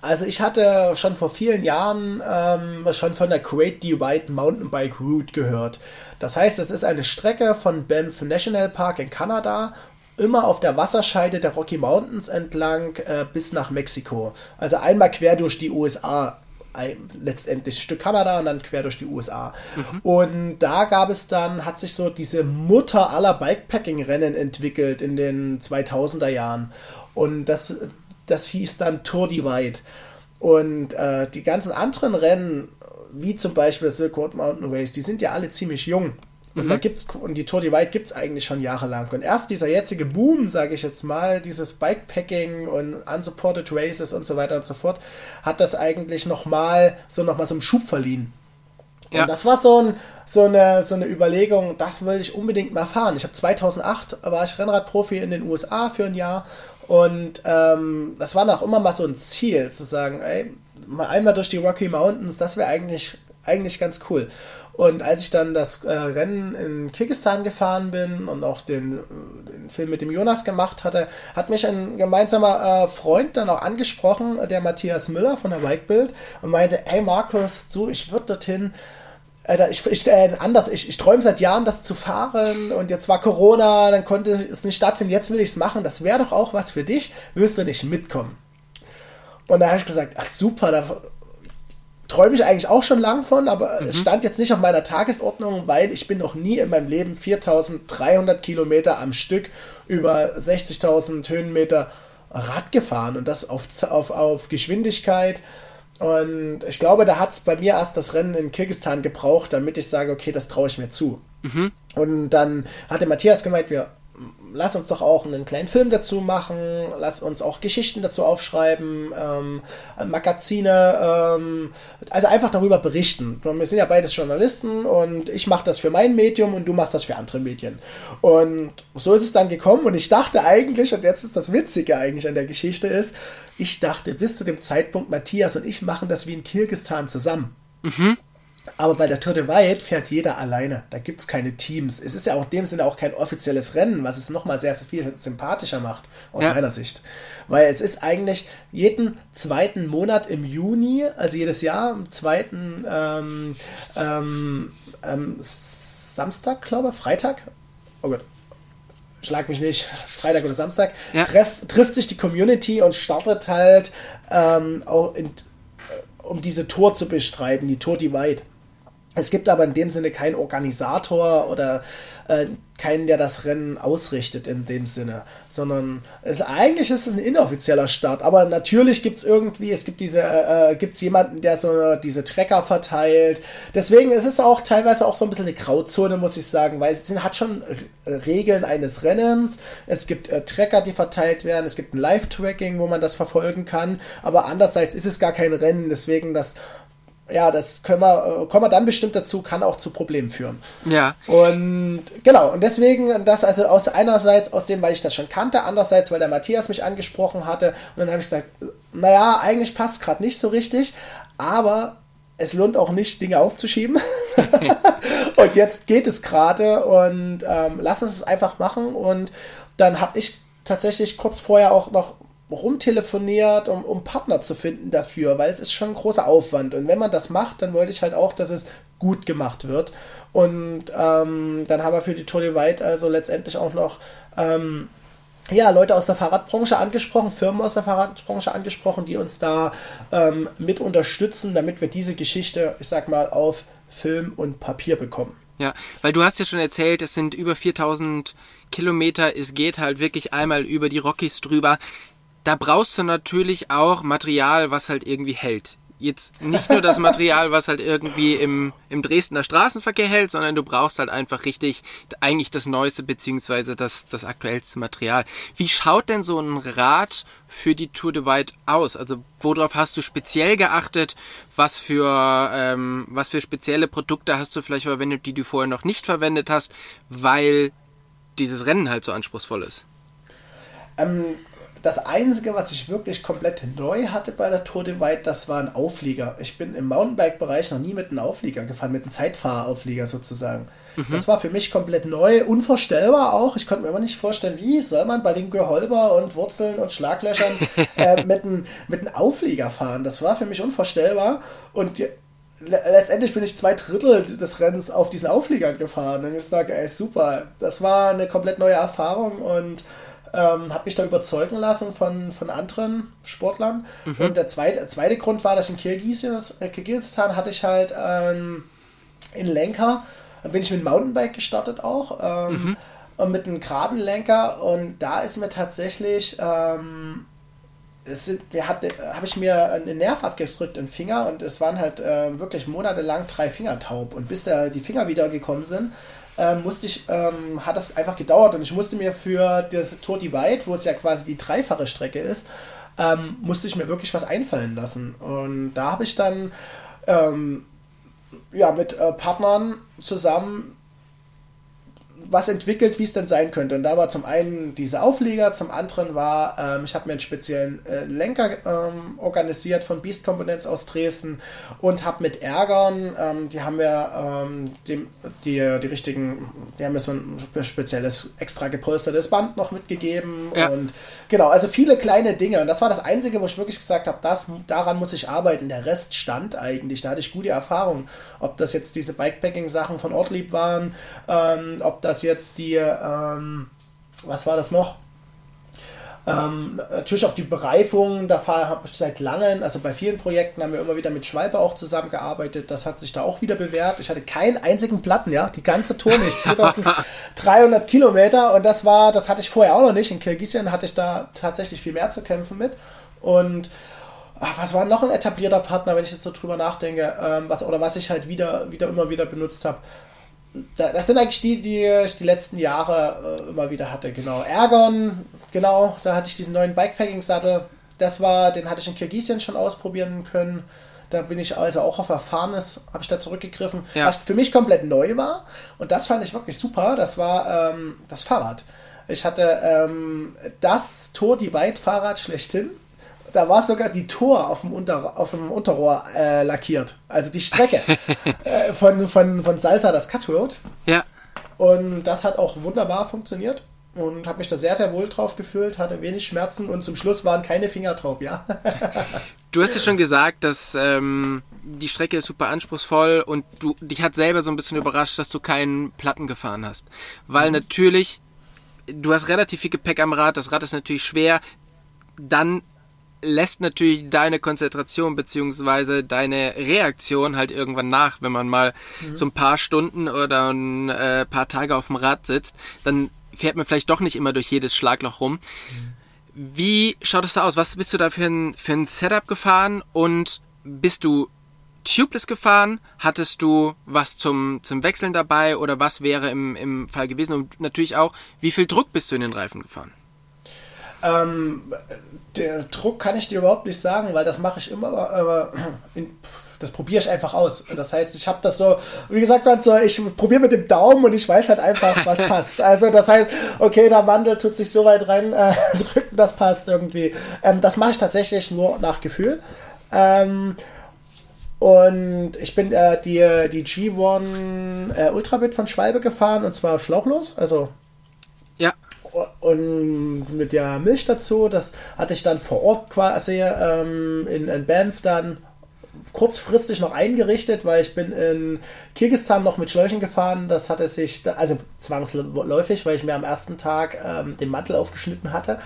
B: Also ich hatte schon vor vielen Jahren ähm, schon von der Great Divide Mountainbike Route gehört. Das heißt, es ist eine Strecke von Banff National Park in Kanada immer auf der Wasserscheide der Rocky Mountains entlang äh, bis nach Mexiko. Also einmal quer durch die USA ein, letztendlich ein Stück Kanada und dann quer durch die USA. Mhm. Und da gab es dann, hat sich so diese Mutter aller Bikepacking-Rennen entwickelt in den 2000er Jahren. Und das, das hieß dann Tour Divide. Und äh, die ganzen anderen Rennen, wie zum Beispiel das Silk Road Mountain Race, die sind ja alle ziemlich jung. Und, mhm. da gibt's, und die Tour Divide gibt es eigentlich schon jahrelang. Und erst dieser jetzige Boom, sage ich jetzt mal, dieses Bikepacking und Unsupported Races und so weiter und so fort, hat das eigentlich nochmal so nochmal so einen Schub verliehen. Ja. Und das war so, ein, so, eine, so eine Überlegung, das will ich unbedingt mal fahren. Ich habe 2008 war ich Rennradprofi in den USA für ein Jahr und ähm, das war auch immer mal so ein Ziel, zu sagen, ey, mal einmal durch die Rocky Mountains, das wäre eigentlich, eigentlich ganz cool. Und als ich dann das äh, Rennen in Kirgistan gefahren bin und auch den, den, Film mit dem Jonas gemacht hatte, hat mich ein gemeinsamer äh, Freund dann auch angesprochen, der Matthias Müller von der Bikebild, und meinte, hey Markus, du, ich würde dorthin Alter, ich, ich, äh, anders, ich, ich träume seit Jahren, das zu fahren. Und jetzt war Corona, dann konnte es nicht stattfinden, jetzt will ich es machen, das wäre doch auch was für dich, willst du nicht mitkommen? Und da habe ich gesagt, ach super, da träume ich eigentlich auch schon lang von, aber mhm. es stand jetzt nicht auf meiner Tagesordnung, weil ich bin noch nie in meinem Leben 4300 Kilometer am Stück über 60.000 Höhenmeter Rad gefahren. Und das auf, auf, auf Geschwindigkeit, und ich glaube, da hat es bei mir erst das Rennen in Kirgistan gebraucht, damit ich sage, okay, das traue ich mir zu. Mhm. Und dann hatte Matthias gemeint, wir lass uns doch auch einen kleinen Film dazu machen, lass uns auch Geschichten dazu aufschreiben, ähm, Magazine, ähm, also einfach darüber berichten. Wir sind ja beides Journalisten und ich mache das für mein Medium und du machst das für andere Medien. Und so ist es dann gekommen und ich dachte eigentlich, und jetzt ist das Witzige eigentlich an der Geschichte ist, ich dachte bis zu dem Zeitpunkt, Matthias und ich machen das wie in Kirgistan zusammen. Mhm. Aber bei der Tour de Wide fährt jeder alleine. Da gibt es keine Teams. Es ist ja auch in dem Sinne auch kein offizielles Rennen, was es nochmal sehr viel sympathischer macht, aus ja. meiner Sicht. Weil es ist eigentlich jeden zweiten Monat im Juni, also jedes Jahr, am zweiten ähm, ähm, ähm, Samstag, glaube ich, Freitag. Oh Gott, schlag mich nicht, Freitag oder Samstag, ja. treff, trifft sich die Community und startet halt ähm, auch in, um diese Tour zu bestreiten, die Tour Divide. Es gibt aber in dem Sinne keinen Organisator oder äh, keinen, der das Rennen ausrichtet in dem Sinne, sondern es, eigentlich ist es ein inoffizieller Start. Aber natürlich gibt es irgendwie, es gibt diese, äh, gibt es jemanden, der so diese Trecker verteilt. Deswegen ist es auch teilweise auch so ein bisschen eine Grauzone, muss ich sagen, weil es hat schon Regeln eines Rennens. Es gibt äh, Trecker, die verteilt werden. Es gibt ein Live-Tracking, wo man das verfolgen kann. Aber andererseits ist es gar kein Rennen, deswegen das ja, das können wir, äh, kommen wir dann bestimmt dazu, kann auch zu Problemen führen.
A: Ja.
B: Und genau, und deswegen das also aus einerseits aus dem, weil ich das schon kannte, andererseits, weil der Matthias mich angesprochen hatte. Und dann habe ich gesagt, naja, eigentlich passt gerade nicht so richtig, aber es lohnt auch nicht, Dinge aufzuschieben. und jetzt geht es gerade und ähm, lass uns es einfach machen. Und dann habe ich tatsächlich kurz vorher auch noch rumtelefoniert, um, um Partner zu finden dafür, weil es ist schon ein großer Aufwand. Und wenn man das macht, dann wollte ich halt auch, dass es gut gemacht wird. Und ähm, dann haben wir für die de White also letztendlich auch noch ähm, ja, Leute aus der Fahrradbranche angesprochen, Firmen aus der Fahrradbranche angesprochen, die uns da ähm, mit unterstützen, damit wir diese Geschichte, ich sag mal, auf Film und Papier bekommen.
A: Ja, weil du hast ja schon erzählt, es sind über 4000 Kilometer, es geht halt wirklich einmal über die Rockies drüber da brauchst du natürlich auch Material, was halt irgendwie hält jetzt nicht nur das Material, was halt irgendwie im, im Dresdner Straßenverkehr hält, sondern du brauchst halt einfach richtig eigentlich das neueste beziehungsweise das, das aktuellste Material. Wie schaut denn so ein Rad für die Tour de White aus? Also worauf hast du speziell geachtet? Was für, ähm, was für spezielle Produkte hast du vielleicht verwendet, die du vorher noch nicht verwendet hast, weil dieses Rennen halt so anspruchsvoll ist?
B: Ähm, das Einzige, was ich wirklich komplett neu hatte bei der Tour de White, das war ein Auflieger. Ich bin im Mountainbike-Bereich noch nie mit einem Auflieger gefahren, mit einem Zeitfahrerauflieger sozusagen. Mhm. Das war für mich komplett neu, unvorstellbar auch. Ich konnte mir immer nicht vorstellen, wie soll man bei den Geholber und Wurzeln und Schlaglöchern äh, mit, einem, mit einem Auflieger fahren. Das war für mich unvorstellbar. Und die, letztendlich bin ich zwei Drittel des Rennens auf diesen Aufliegern gefahren. Und ich sage, ey, super. Das war eine komplett neue Erfahrung und ähm, habe mich da überzeugen lassen von, von anderen Sportlern. Mhm. Und der zweite, zweite Grund war, dass in Kirgisistan, Kirgisistan hatte ich halt ähm, in Lenker, bin ich mit Mountainbike gestartet auch. Ähm, mhm. Und mit einem geraden Lenker. Und da ist mir tatsächlich ähm, habe ich mir einen Nerv abgedrückt im Finger und es waren halt äh, wirklich monatelang drei Finger taub. Und bis da die Finger wieder gekommen sind, ähm, musste ich, ähm, hat das einfach gedauert und ich musste mir für das Tour Divide, wo es ja quasi die dreifache Strecke ist, ähm, musste ich mir wirklich was einfallen lassen. Und da habe ich dann ähm, ja, mit äh, Partnern zusammen was entwickelt, wie es denn sein könnte. Und da war zum einen diese Auflieger, zum anderen war, ähm, ich habe mir einen speziellen äh, Lenker ähm, organisiert von Beast Components aus Dresden und habe mit Ärgern, ähm, die haben mir ähm, die, die, die richtigen, die haben mir so ein spezielles extra gepolstertes Band noch mitgegeben ja. und genau, also viele kleine Dinge. Und das war das Einzige, wo ich wirklich gesagt habe, das, daran muss ich arbeiten. Der Rest stand eigentlich. Da hatte ich gute Erfahrungen. Ob das jetzt diese Bikepacking-Sachen von Ortlieb waren, ähm, ob das jetzt die, ähm, was war das noch? Ähm, natürlich auch die Bereifung, da habe ich seit langem, also bei vielen Projekten haben wir immer wieder mit Schwalbe auch zusammengearbeitet. Das hat sich da auch wieder bewährt. Ich hatte keinen einzigen Platten, ja, die ganze Tour nicht. 4300 Kilometer und das war, das hatte ich vorher auch noch nicht. In Kirgisien hatte ich da tatsächlich viel mehr zu kämpfen mit. Und ach, was war noch ein etablierter Partner, wenn ich jetzt so drüber nachdenke, ähm, was, oder was ich halt wieder, wieder immer wieder benutzt habe das sind eigentlich die, die ich die letzten Jahre äh, immer wieder hatte. Genau. Ergon, genau, da hatte ich diesen neuen Bikepacking-Sattel. Das war, den hatte ich in Kirgisien schon ausprobieren können. Da bin ich also auch auf Erfahrenes, habe ich da zurückgegriffen. Ja. Was für mich komplett neu war. Und das fand ich wirklich super. Das war ähm, das Fahrrad. Ich hatte ähm, das Tour Divide Fahrrad schlechthin da war sogar die Tor auf dem, Unter, auf dem Unterrohr äh, lackiert. Also die Strecke äh, von, von, von Salsa, das Cut Road.
A: Ja.
B: Und das hat auch wunderbar funktioniert und habe mich da sehr, sehr wohl drauf gefühlt, hatte wenig Schmerzen und zum Schluss waren keine Finger drauf, ja.
A: du hast ja schon gesagt, dass ähm, die Strecke ist super anspruchsvoll und du dich hat selber so ein bisschen überrascht, dass du keinen Platten gefahren hast. Weil mhm. natürlich, du hast relativ viel Gepäck am Rad, das Rad ist natürlich schwer, dann lässt natürlich deine Konzentration beziehungsweise deine Reaktion halt irgendwann nach, wenn man mal mhm. so ein paar Stunden oder ein äh, paar Tage auf dem Rad sitzt, dann fährt man vielleicht doch nicht immer durch jedes Schlagloch rum. Mhm. Wie schaut es da aus? Was bist du da für ein, für ein Setup gefahren und bist du tubeless gefahren? Hattest du was zum, zum Wechseln dabei oder was wäre im, im Fall gewesen? Und natürlich auch, wie viel Druck bist du in den Reifen gefahren?
B: Ähm, der Druck kann ich dir überhaupt nicht sagen, weil das mache ich immer. Äh, in, das probiere ich einfach aus. Das heißt, ich habe das so, wie gesagt, so, ich probiere mit dem Daumen und ich weiß halt einfach, was passt. Also das heißt, okay, der Mandel tut sich so weit rein äh, drücken, das passt irgendwie. Ähm, das mache ich tatsächlich nur nach Gefühl. Ähm, und ich bin äh, die, die G1 äh, Ultrabit von Schwalbe gefahren und zwar schlauchlos, also und mit der Milch dazu, das hatte ich dann vor Ort quasi ähm, in, in Banff dann kurzfristig noch eingerichtet, weil ich bin in Kirgistan noch mit Schläuchen gefahren. Das hatte sich, also zwangsläufig, weil ich mir am ersten Tag ähm, den Mantel aufgeschnitten hatte.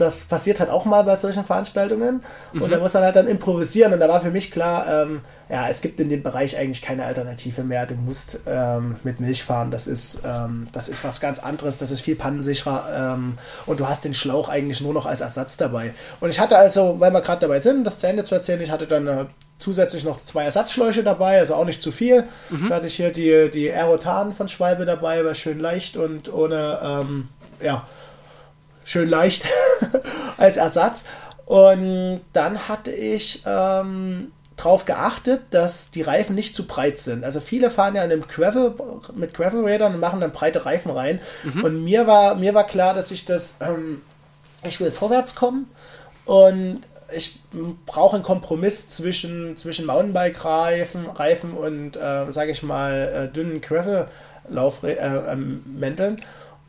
B: Das passiert halt auch mal bei solchen Veranstaltungen. Und mhm. da muss man halt dann improvisieren. Und da war für mich klar, ähm, ja, es gibt in dem Bereich eigentlich keine Alternative mehr. Du musst ähm, mit Milch fahren. Das ist, ähm, das ist was ganz anderes. Das ist viel pannensicherer. Ähm, und du hast den Schlauch eigentlich nur noch als Ersatz dabei. Und ich hatte also, weil wir gerade dabei sind, das zu Ende zu erzählen, ich hatte dann äh, zusätzlich noch zwei Ersatzschläuche dabei, also auch nicht zu viel. Mhm. Da hatte ich hier die, die Aerotan von Schwalbe dabei, war schön leicht und ohne, ähm, ja, schön leicht als Ersatz. Und dann hatte ich ähm, darauf geachtet, dass die Reifen nicht zu breit sind. Also viele fahren ja in einem Gravel mit Gravel-Rädern und machen dann breite Reifen rein. Mhm. Und mir war, mir war klar, dass ich das, ähm, ich will vorwärts kommen und ich brauche einen Kompromiss zwischen, zwischen Mountainbike-Reifen Reifen und, äh, sage ich mal, äh, dünnen Gravel-Laufmänteln. Äh,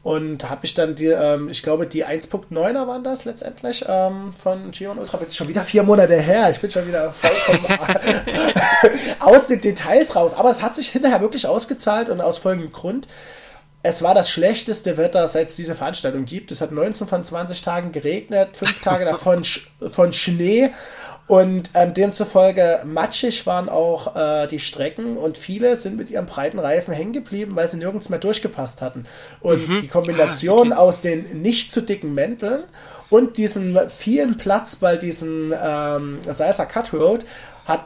B: und habe ich dann die, ähm, ich glaube, die 1.9er waren das letztendlich ähm, von Gion Ultra. Jetzt ist schon wieder vier Monate her. Ich bin schon wieder vollkommen aus den Details raus. Aber es hat sich hinterher wirklich ausgezahlt und aus folgendem Grund. Es war das schlechteste Wetter, seit es diese Veranstaltung gibt. Es hat 19 von 20 Tagen geregnet, fünf Tage davon von Schnee und ähm, demzufolge matschig waren auch äh, die Strecken und viele sind mit ihren breiten Reifen hängen geblieben, weil sie nirgends mehr durchgepasst hatten. Und mhm. die Kombination ah, okay. aus den nicht zu dicken Mänteln und diesem vielen Platz bei diesem ähm, Salsa Cut Road hat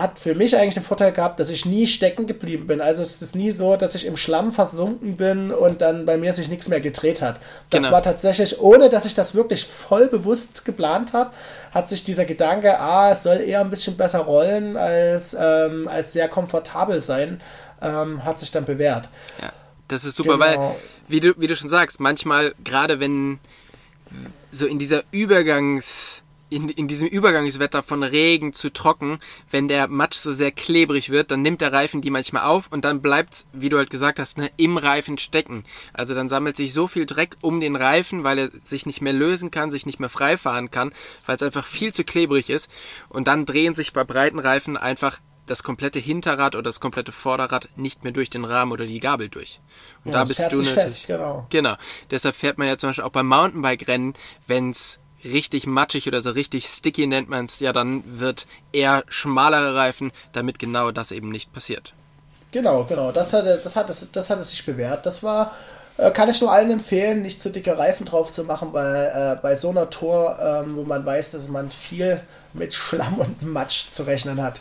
B: hat für mich eigentlich den Vorteil gehabt, dass ich nie stecken geblieben bin. Also es ist nie so, dass ich im Schlamm versunken bin und dann bei mir sich nichts mehr gedreht hat. Das genau. war tatsächlich, ohne dass ich das wirklich voll bewusst geplant habe, hat sich dieser Gedanke, ah, es soll eher ein bisschen besser rollen als, ähm, als sehr komfortabel sein, ähm, hat sich dann bewährt.
A: Ja, das ist super, genau. weil, wie du, wie du schon sagst, manchmal, gerade wenn so in dieser Übergangs- in, in diesem Übergangswetter von Regen zu trocken, wenn der Matsch so sehr klebrig wird, dann nimmt der Reifen die manchmal auf und dann bleibt, wie du halt gesagt hast, ne, im Reifen stecken. Also dann sammelt sich so viel Dreck um den Reifen, weil er sich nicht mehr lösen kann, sich nicht mehr frei fahren kann, weil es einfach viel zu klebrig ist. Und dann drehen sich bei breiten Reifen einfach das komplette Hinterrad oder das komplette Vorderrad nicht mehr durch den Rahmen oder die Gabel durch. Und ja, da bist du natürlich. Fest, genau. genau. Deshalb fährt man ja zum Beispiel auch beim Mountainbike-Rennen, wenn es richtig matschig oder so richtig sticky nennt man es, ja, dann wird eher schmalere Reifen, damit genau das eben nicht passiert.
B: Genau, genau. Das hat, das hat, es, das hat es sich bewährt. Das war, äh, kann ich nur allen empfehlen, nicht zu dicke Reifen drauf zu machen, weil äh, bei so einer Tour, ähm, wo man weiß, dass man viel mit Schlamm und Matsch zu rechnen hat.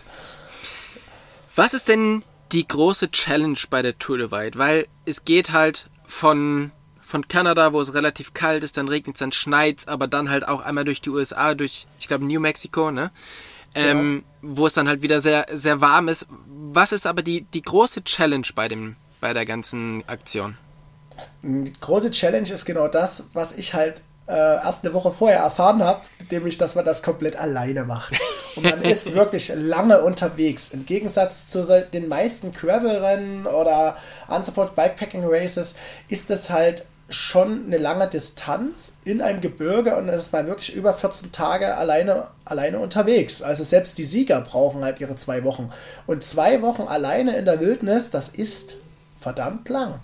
A: Was ist denn die große Challenge bei der Tour de White? Weil es geht halt von von Kanada, wo es relativ kalt ist, dann regnet es, dann schneit aber dann halt auch einmal durch die USA, durch, ich glaube, New Mexico, ne? Ähm, ja. Wo es dann halt wieder sehr, sehr warm ist. Was ist aber die, die große Challenge bei, dem, bei der ganzen Aktion?
B: Die große Challenge ist genau das, was ich halt äh, erst eine Woche vorher erfahren habe, nämlich, dass man das komplett alleine macht. Und man ist wirklich lange unterwegs. Im Gegensatz zu den meisten Gravel-Rennen oder Unsupport Bikepacking Races ist es halt schon eine lange Distanz in einem Gebirge und es war wirklich über 14 Tage alleine, alleine unterwegs. Also selbst die Sieger brauchen halt ihre zwei Wochen. Und zwei Wochen alleine in der Wildnis, das ist verdammt lang.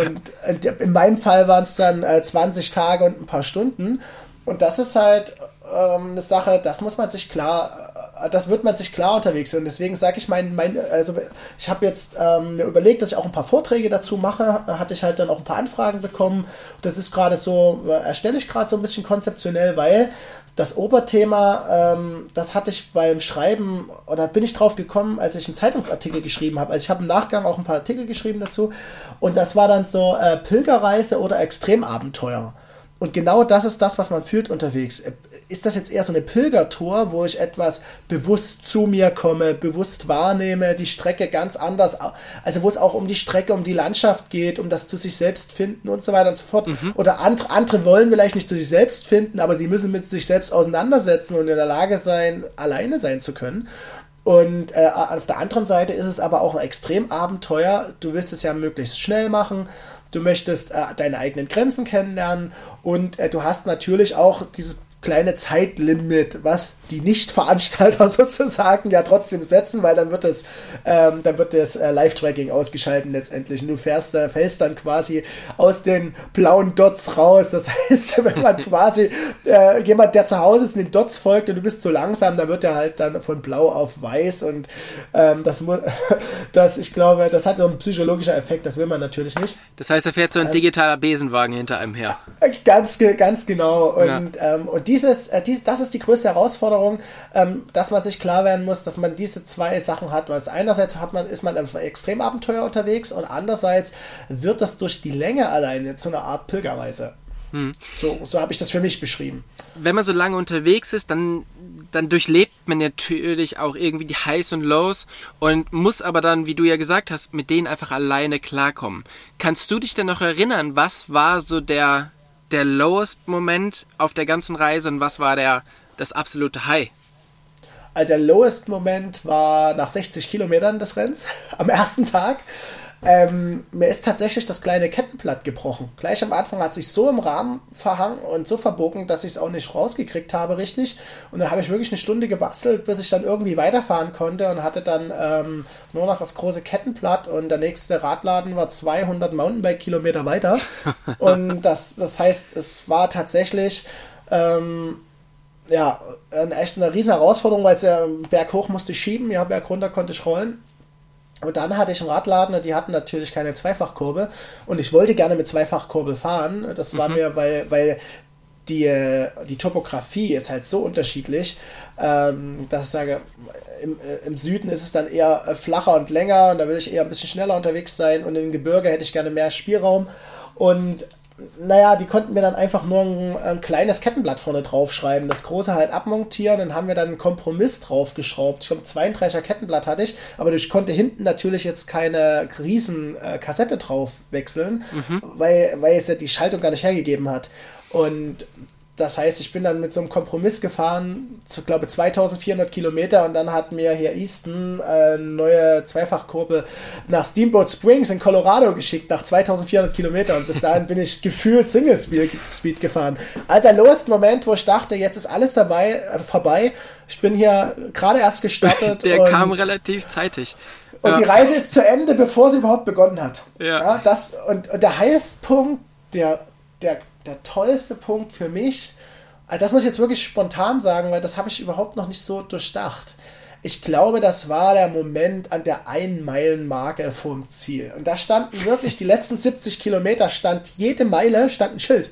B: Und in meinem Fall waren es dann 20 Tage und ein paar Stunden. Und das ist halt ähm, eine Sache, das muss man sich klar äh, das wird man sich klar unterwegs und deswegen sage ich mein, mein also ich habe jetzt ähm, mir überlegt, dass ich auch ein paar Vorträge dazu mache, hatte ich halt dann auch ein paar Anfragen bekommen. Das ist gerade so, äh, erstelle ich gerade so ein bisschen konzeptionell, weil das Oberthema, ähm, das hatte ich beim Schreiben, oder bin ich drauf gekommen, als ich einen Zeitungsartikel geschrieben habe. Also ich habe im Nachgang auch ein paar Artikel geschrieben dazu und das war dann so äh, Pilgerreise oder Extremabenteuer. Und genau das ist das, was man fühlt unterwegs ist das jetzt eher so eine Pilgertour, wo ich etwas bewusst zu mir komme, bewusst wahrnehme, die Strecke ganz anders, also wo es auch um die Strecke, um die Landschaft geht, um das zu sich selbst finden und so weiter und so fort. Mhm. Oder andere, andere wollen vielleicht nicht zu sich selbst finden, aber sie müssen mit sich selbst auseinandersetzen und in der Lage sein, alleine sein zu können. Und äh, auf der anderen Seite ist es aber auch ein Extremabenteuer. Du willst es ja möglichst schnell machen. Du möchtest äh, deine eigenen Grenzen kennenlernen und äh, du hast natürlich auch dieses kleine Zeitlimit, was die Nicht-Veranstalter sozusagen ja trotzdem setzen, weil dann wird das, ähm, dann wird das äh, Live-Tracking ausgeschalten letztendlich. Und du fährst, äh, fällst dann quasi aus den blauen Dots raus. Das heißt, wenn man quasi äh, jemand, der zu Hause ist, den Dots folgt und du bist zu langsam, dann wird er halt dann von blau auf weiß und ähm, das muss, das, ich glaube, das hat so einen psychologischen Effekt, das will man natürlich nicht.
A: Das heißt, da fährt so ein digitaler Besenwagen hinter einem her.
B: Ganz, ganz genau. Und, ja. ähm, und dieses, äh, dies, das ist die größte Herausforderung, ähm, dass man sich klar werden muss, dass man diese zwei Sachen hat. Weil einerseits hat man, ist man im Extremabenteuer unterwegs und andererseits wird das durch die Länge alleine zu einer Art Pilgerreise. Hm. So, so habe ich das für mich beschrieben.
A: Wenn man so lange unterwegs ist, dann, dann durchlebt man natürlich auch irgendwie die Highs und Lows und muss aber dann, wie du ja gesagt hast, mit denen einfach alleine klarkommen. Kannst du dich denn noch erinnern, was war so der, der lowest Moment auf der ganzen Reise und was war der, das absolute High?
B: Also der lowest Moment war nach 60 Kilometern des Rennens am ersten Tag. Ähm, mir ist tatsächlich das kleine Kettenblatt gebrochen. Gleich am Anfang hat sich so im Rahmen verhangen und so verbogen, dass ich es auch nicht rausgekriegt habe, richtig. Und dann habe ich wirklich eine Stunde gebastelt, bis ich dann irgendwie weiterfahren konnte und hatte dann ähm, nur noch das große Kettenblatt und der nächste Radladen war 200 Mountainbike-Kilometer weiter. und das, das heißt, es war tatsächlich. Ähm, ja, echt eine riesen Herausforderung, weil es ja berghoch musste ich schieben, ja, bergunter konnte ich rollen. Und dann hatte ich einen Radladen und die hatten natürlich keine Zweifachkurbel. Und ich wollte gerne mit Zweifachkurbel fahren. Das war mhm. mir, weil, weil die, die Topografie ist halt so unterschiedlich, ähm, dass ich sage, im, äh, im, Süden ist es dann eher äh, flacher und länger und da will ich eher ein bisschen schneller unterwegs sein und im Gebirge hätte ich gerne mehr Spielraum. Und naja, die konnten mir dann einfach nur ein, ein, kleines Kettenblatt vorne draufschreiben, das große halt abmontieren, dann haben wir dann einen Kompromiss draufgeschraubt. Ich glaube, 32er Kettenblatt hatte ich, aber ich konnte hinten natürlich jetzt keine riesen äh, Kassette drauf wechseln, mhm. weil, weil es ja die Schaltung gar nicht hergegeben hat. Und das heißt, ich bin dann mit so einem Kompromiss gefahren, zu, glaube 2400 Kilometer und dann hat mir hier Easton eine neue Zweifachkurbel nach Steamboat Springs in Colorado geschickt, nach 2400 Kilometer und bis dahin bin ich gefühlt Single Speed gefahren. Also ein lowest Moment, wo ich dachte, jetzt ist alles dabei, äh, vorbei. Ich bin hier gerade erst gestartet.
A: Der kam relativ zeitig.
B: Und ja. die Reise ist zu Ende, bevor sie überhaupt begonnen hat. Ja. ja das, und, und der Highest-Punkt, der, der der tollste Punkt für mich, also das muss ich jetzt wirklich spontan sagen, weil das habe ich überhaupt noch nicht so durchdacht. Ich glaube, das war der Moment an der Ein-Meilen-Marke vorm Ziel. Und da standen wirklich die letzten 70 Kilometer, stand jede Meile stand ein Schild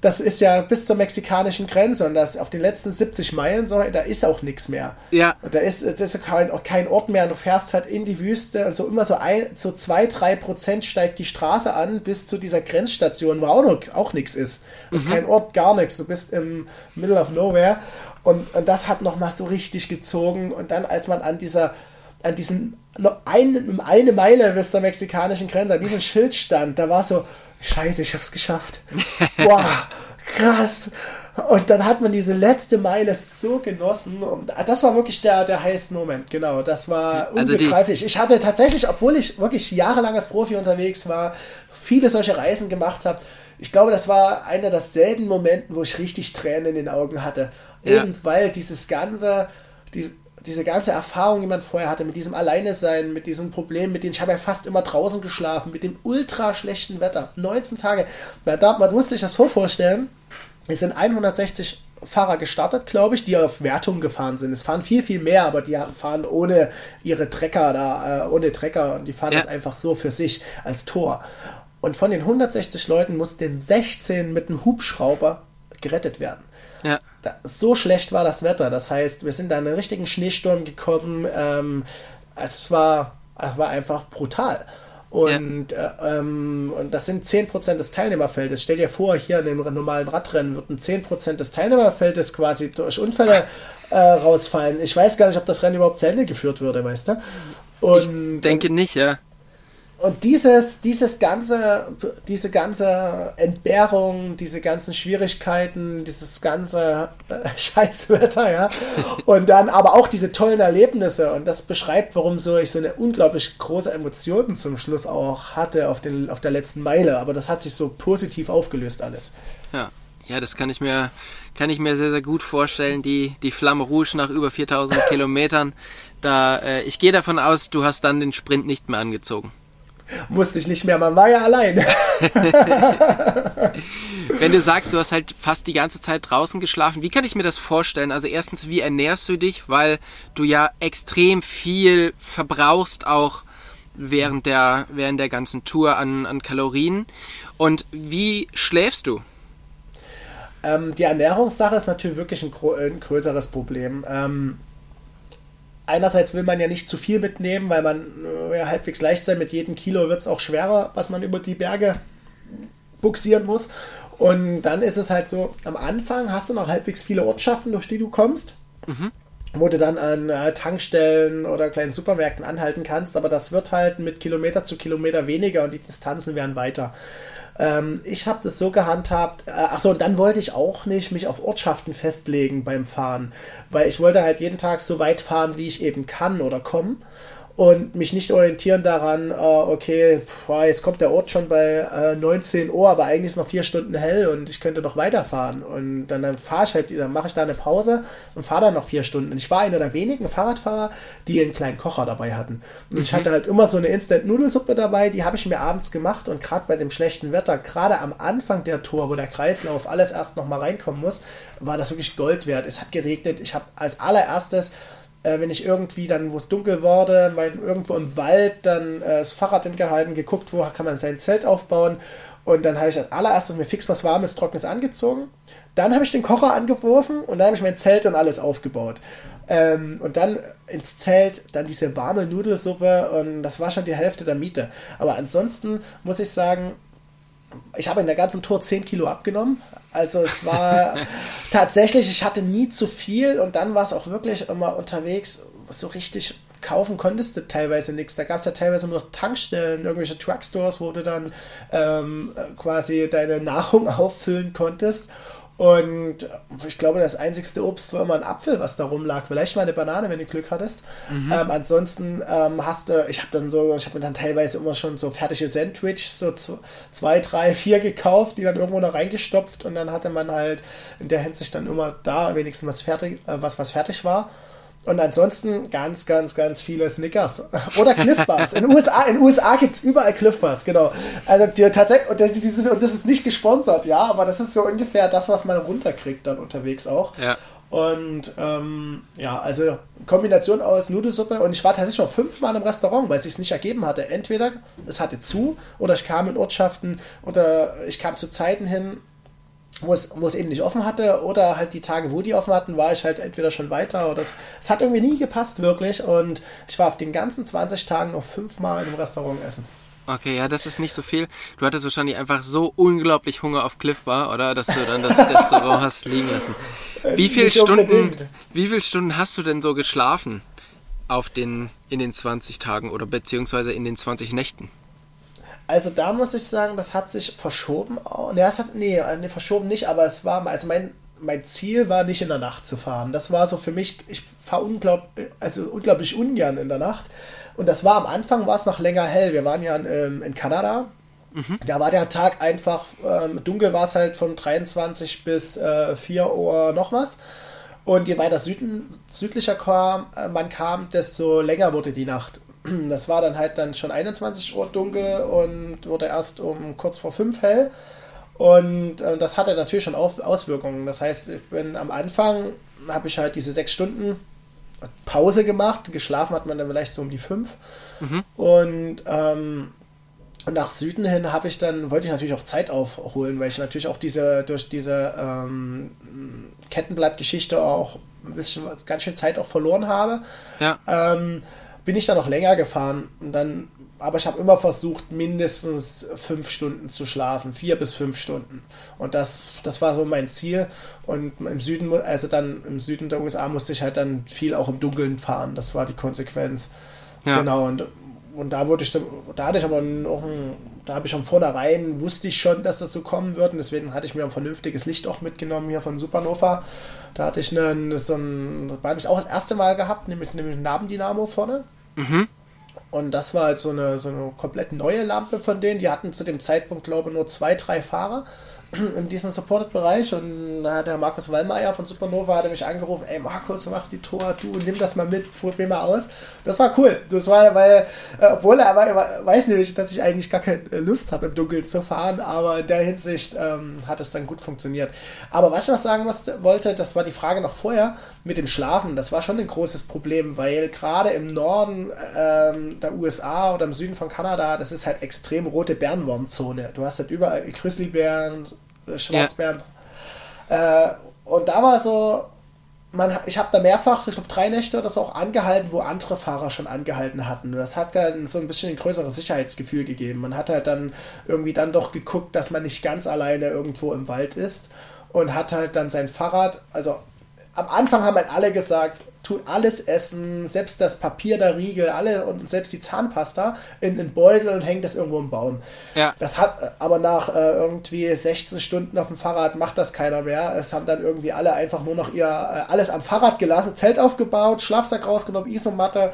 B: das ist ja bis zur mexikanischen Grenze und das auf den letzten 70 Meilen so, da ist auch nichts mehr.
A: Ja.
B: Da ist, das ist kein, kein Ort mehr. Du fährst halt in die Wüste und so immer so ein, so zwei, drei Prozent steigt die Straße an bis zu dieser Grenzstation, wo auch noch, auch nichts ist. Das mhm. ist kein Ort, gar nichts. Du bist im Middle of Nowhere und, und das hat nochmal so richtig gezogen und dann, als man an dieser, an diesen, noch ein, eine Meile bis zur mexikanischen Grenze, an diesem Schild stand, da war so, Scheiße, ich hab's geschafft. Boah, krass. Und dann hat man diese letzte Meile so genossen. Und das war wirklich der, der heiße Moment, genau. Das war also unbegreiflich. ich hatte tatsächlich, obwohl ich wirklich jahrelang als Profi unterwegs war, viele solche Reisen gemacht habe. Ich glaube, das war einer der seltenen Momente, wo ich richtig Tränen in den Augen hatte. Ja. Eben weil dieses ganze, die, diese ganze Erfahrung, die man vorher hatte, mit diesem Alleine sein, mit diesem Problem, mit denen ich habe ja fast immer draußen geschlafen, mit dem ultra schlechten Wetter, 19 Tage. Da, man muss sich das vorstellen, es sind 160 Fahrer gestartet, glaube ich, die auf Wertung gefahren sind. Es fahren viel, viel mehr, aber die fahren ohne ihre Trecker da, äh, ohne Trecker und die fahren ja. das einfach so für sich als Tor. Und von den 160 Leuten mussten 16 mit einem Hubschrauber gerettet werden.
A: Ja.
B: Da, so schlecht war das Wetter. Das heißt, wir sind da in einen richtigen Schneesturm gekommen. Ähm, es, war, es war einfach brutal. Und, ja. äh, ähm, und das sind 10% des Teilnehmerfeldes. Stell dir vor, hier in dem normalen Radrennen würden 10% des Teilnehmerfeldes quasi durch Unfälle äh, rausfallen. Ich weiß gar nicht, ob das Rennen überhaupt zu Ende geführt würde, weißt du?
A: Und, ich denke nicht, ja.
B: Und dieses, dieses ganze, diese ganze Entbehrung, diese ganzen Schwierigkeiten, dieses ganze äh, Scheißwetter, ja. Und dann aber auch diese tollen Erlebnisse. Und das beschreibt, warum so ich so eine unglaublich große Emotion zum Schluss auch hatte auf, den, auf der letzten Meile. Aber das hat sich so positiv aufgelöst alles.
A: Ja. Ja, das kann ich mir, kann ich mir sehr, sehr gut vorstellen. Die, die Flamme Rouge nach über 4000 Kilometern. Da, äh, ich gehe davon aus, du hast dann den Sprint nicht mehr angezogen.
B: Musste ich nicht mehr, man war ja allein.
A: Wenn du sagst, du hast halt fast die ganze Zeit draußen geschlafen, wie kann ich mir das vorstellen? Also erstens, wie ernährst du dich? Weil du ja extrem viel verbrauchst auch während der, während der ganzen Tour an, an Kalorien. Und wie schläfst du?
B: Ähm, die Ernährungssache ist natürlich wirklich ein, ein größeres Problem. Ähm, einerseits will man ja nicht zu viel mitnehmen, weil man äh, ja halbwegs leicht sein. Mit jedem Kilo wird es auch schwerer, was man über die Berge buxieren muss. Und dann ist es halt so, am Anfang hast du noch halbwegs viele Ortschaften, durch die du kommst. Mhm. Wo du dann an äh, Tankstellen oder kleinen Supermärkten anhalten kannst, aber das wird halt mit Kilometer zu Kilometer weniger und die Distanzen werden weiter. Ähm, ich habe das so gehandhabt. Äh, achso, und dann wollte ich auch nicht mich auf Ortschaften festlegen beim Fahren, weil ich wollte halt jeden Tag so weit fahren, wie ich eben kann oder komme und mich nicht orientieren daran, äh, okay, boah, jetzt kommt der Ort schon bei äh, 19 Uhr, aber eigentlich ist noch vier Stunden hell und ich könnte noch weiterfahren. Und dann, dann fahre ich halt, dann mache ich da eine Pause und fahre dann noch vier Stunden. Und ich war einer der wenigen Fahrradfahrer, die einen kleinen Kocher dabei hatten. Und mhm. ich hatte halt immer so eine Instant-Nudelsuppe dabei, die habe ich mir abends gemacht und gerade bei dem schlechten Wetter, gerade am Anfang der Tour, wo der Kreislauf alles erst noch mal reinkommen muss, war das wirklich Gold wert. Es hat geregnet. Ich habe als allererstes äh, wenn ich irgendwie dann, wo es dunkel wurde, mein, irgendwo im Wald dann äh, das Fahrrad hingehalten, geguckt, wo kann man sein Zelt aufbauen. Und dann habe ich als allererstes mir fix was Warmes, Trockenes angezogen. Dann habe ich den Kocher angeworfen und dann habe ich mein Zelt und alles aufgebaut. Ähm, und dann ins Zelt, dann diese warme Nudelsuppe und das war schon die Hälfte der Miete. Aber ansonsten muss ich sagen, ich habe in der ganzen Tour 10 Kilo abgenommen. Also es war tatsächlich, ich hatte nie zu viel und dann war es auch wirklich immer unterwegs, so richtig kaufen konntest du teilweise nichts. Da gab es ja teilweise nur Tankstellen, irgendwelche Truckstores, wo du dann ähm, quasi deine Nahrung auffüllen konntest. Und ich glaube, das einzigste Obst war immer ein Apfel, was da rumlag. Vielleicht mal eine Banane, wenn du Glück hattest. Mhm. Ähm, ansonsten ähm, hast du, ich habe dann so, ich habe mir dann teilweise immer schon so fertige Sandwiches, so zwei, drei, vier gekauft, die dann irgendwo noch reingestopft und dann hatte man halt in der Hinsicht dann immer da wenigstens was fertig, äh, was, was fertig war. Und ansonsten ganz, ganz, ganz viele Snickers. Oder Cliff Bars. In den USA, in USA gibt es überall Cliff Bars, genau. Also die tatsächlich, und das, sind, und das ist nicht gesponsert, ja, aber das ist so ungefähr das, was man runterkriegt dann unterwegs auch.
A: Ja.
B: Und ähm, ja, also Kombination aus Nudelsuppe und ich war tatsächlich schon fünfmal im Restaurant, weil es sich nicht ergeben hatte. Entweder es hatte zu oder ich kam in Ortschaften oder ich kam zu Zeiten hin, wo es, wo es eben nicht offen hatte oder halt die Tage, wo die offen hatten, war ich halt entweder schon weiter oder es, es hat irgendwie nie gepasst, wirklich. Und ich war auf den ganzen 20 Tagen noch fünfmal im Restaurant essen.
A: Okay, ja, das ist nicht so viel. Du hattest wahrscheinlich einfach so unglaublich Hunger auf Cliff Bar, oder? Dass du dann das Restaurant hast liegen lassen. Wie viele Stunden, wie viele Stunden hast du denn so geschlafen auf den, in den 20 Tagen oder beziehungsweise in den 20 Nächten?
B: Also da muss ich sagen, das hat sich verschoben. Ne, es hat, nee, nee, verschoben nicht, aber es war, also mein, mein Ziel war nicht in der Nacht zu fahren. Das war so für mich, ich fahre unglaublich, also unglaublich ungern in der Nacht. Und das war am Anfang, war es noch länger hell. Wir waren ja in, ähm, in Kanada. Mhm. Da war der Tag einfach, ähm, dunkel war es halt von 23 bis äh, 4 Uhr noch was. Und je weiter Süden, südlicher kam, äh, man kam, desto länger wurde die Nacht. Das war dann halt dann schon 21 Uhr dunkel und wurde erst um kurz vor 5 hell. Und äh, das hatte natürlich schon auf, Auswirkungen. Das heißt, ich bin am Anfang, habe ich halt diese sechs Stunden Pause gemacht. Geschlafen hat man dann vielleicht so um die fünf. Mhm. Und ähm, nach Süden hin habe ich dann, wollte ich natürlich auch Zeit aufholen, weil ich natürlich auch diese, durch diese ähm, Kettenblattgeschichte auch ein bisschen ganz schön Zeit auch verloren habe.
A: Ja.
B: Ähm, bin ich dann noch länger gefahren. Und dann, aber ich habe immer versucht, mindestens fünf Stunden zu schlafen, vier bis fünf Stunden. Und das, das war so mein Ziel. Und im Süden, also dann im Süden der USA musste ich halt dann viel auch im Dunkeln fahren. Das war die Konsequenz. Ja. Genau. Und, und da wurde ich, da hatte ich aber noch ein, da habe ich von vornherein, wusste ich schon, dass das so kommen wird. Und deswegen hatte ich mir ein vernünftiges Licht auch mitgenommen hier von Supernova. Da hatte ich einen, so ein, das habe ich auch das erste Mal gehabt, nämlich, nämlich ein Nabendynamo vorne. Mhm. Und das war halt so eine, so eine komplett neue Lampe von denen. Die hatten zu dem Zeitpunkt, glaube ich, nur zwei, drei Fahrer. in diesem Supported-Bereich und da hat der Markus Wallmeier von Supernova hat mich angerufen, ey Markus, du machst die Tor, du nimm das mal mit, probier mal aus. Das war cool. Das war, weil, äh, obwohl er weiß nämlich, dass ich eigentlich gar keine Lust habe, im Dunkeln zu fahren, aber in der Hinsicht ähm, hat es dann gut funktioniert. Aber was ich noch sagen wollte, das war die Frage noch vorher mit dem Schlafen. Das war schon ein großes Problem, weil gerade im Norden ähm, der USA oder im Süden von Kanada, das ist halt extrem rote Bärenwurmzone. Du hast halt überall Grizzlybären, Schwarzbären. Ja. Äh, und da war so, man, ich habe da mehrfach, ich glaube drei Nächte oder so auch angehalten, wo andere Fahrer schon angehalten hatten. Das hat dann so ein bisschen ein größeres Sicherheitsgefühl gegeben. Man hat halt dann irgendwie dann doch geguckt, dass man nicht ganz alleine irgendwo im Wald ist und hat halt dann sein Fahrrad, also am Anfang haben halt alle gesagt, tut alles essen, selbst das Papier der Riegel, alle und selbst die Zahnpasta in den Beutel und hängt das irgendwo im Baum. Ja. Das hat aber nach äh, irgendwie 16 Stunden auf dem Fahrrad macht das keiner mehr. Es haben dann irgendwie alle einfach nur noch ihr äh, alles am Fahrrad gelassen, Zelt aufgebaut, Schlafsack rausgenommen, Isomatte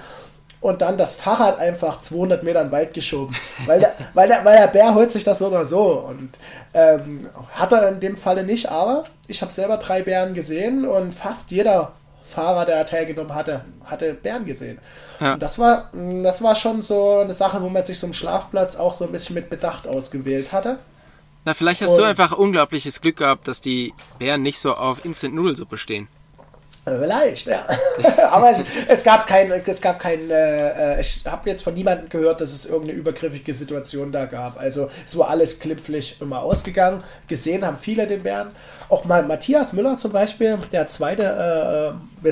B: und dann das Fahrrad einfach 200 Meter in den Wald geschoben. Weil der, weil der, weil der Bär holt sich das so oder so. Und ähm, hat er in dem Falle nicht, aber ich habe selber drei Bären gesehen und fast jeder Fahrer, der teilgenommen hatte, hatte Bären gesehen. Ja. Und das war, das war schon so eine Sache, wo man sich so einen Schlafplatz auch so ein bisschen mit Bedacht ausgewählt hatte.
A: Na, vielleicht hast und, du einfach unglaubliches Glück gehabt, dass die Bären nicht so auf Instant Nudelsuppe stehen.
B: Vielleicht, ja. Aber es, es, gab kein, es gab kein, äh, ich habe jetzt von niemandem gehört, dass es irgendeine übergriffige Situation da gab. Also es war alles klimpflich immer ausgegangen. Gesehen haben viele den Bären. Auch mal Matthias Müller zum Beispiel, der zweite, äh,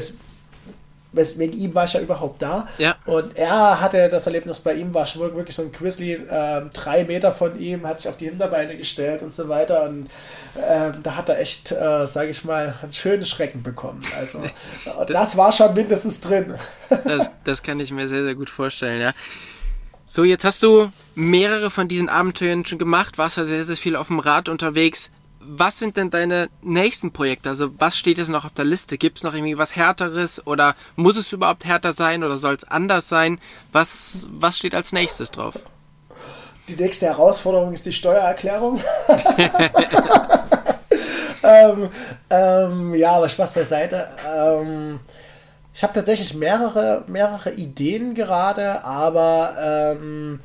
B: wegen ihm war ich ja überhaupt da. Ja. Und er hatte das Erlebnis bei ihm, war wirklich so ein Grizzly, äh, drei Meter von ihm, hat sich auf die Hinterbeine gestellt und so weiter. Und äh, da hat er echt, äh, sage ich mal, einen schönen Schrecken bekommen. Also das, das war schon mindestens drin.
A: das, das kann ich mir sehr, sehr gut vorstellen, ja. So, jetzt hast du mehrere von diesen Abenteuern schon gemacht, warst ja sehr, sehr viel auf dem Rad unterwegs was sind denn deine nächsten Projekte? Also was steht jetzt noch auf der Liste? Gibt es noch irgendwie was Härteres oder muss es überhaupt härter sein oder soll es anders sein? Was, was steht als nächstes drauf?
B: Die nächste Herausforderung ist die Steuererklärung. ähm, ähm, ja, aber Spaß beiseite. Ähm, ich habe tatsächlich mehrere, mehrere Ideen gerade, aber ähm,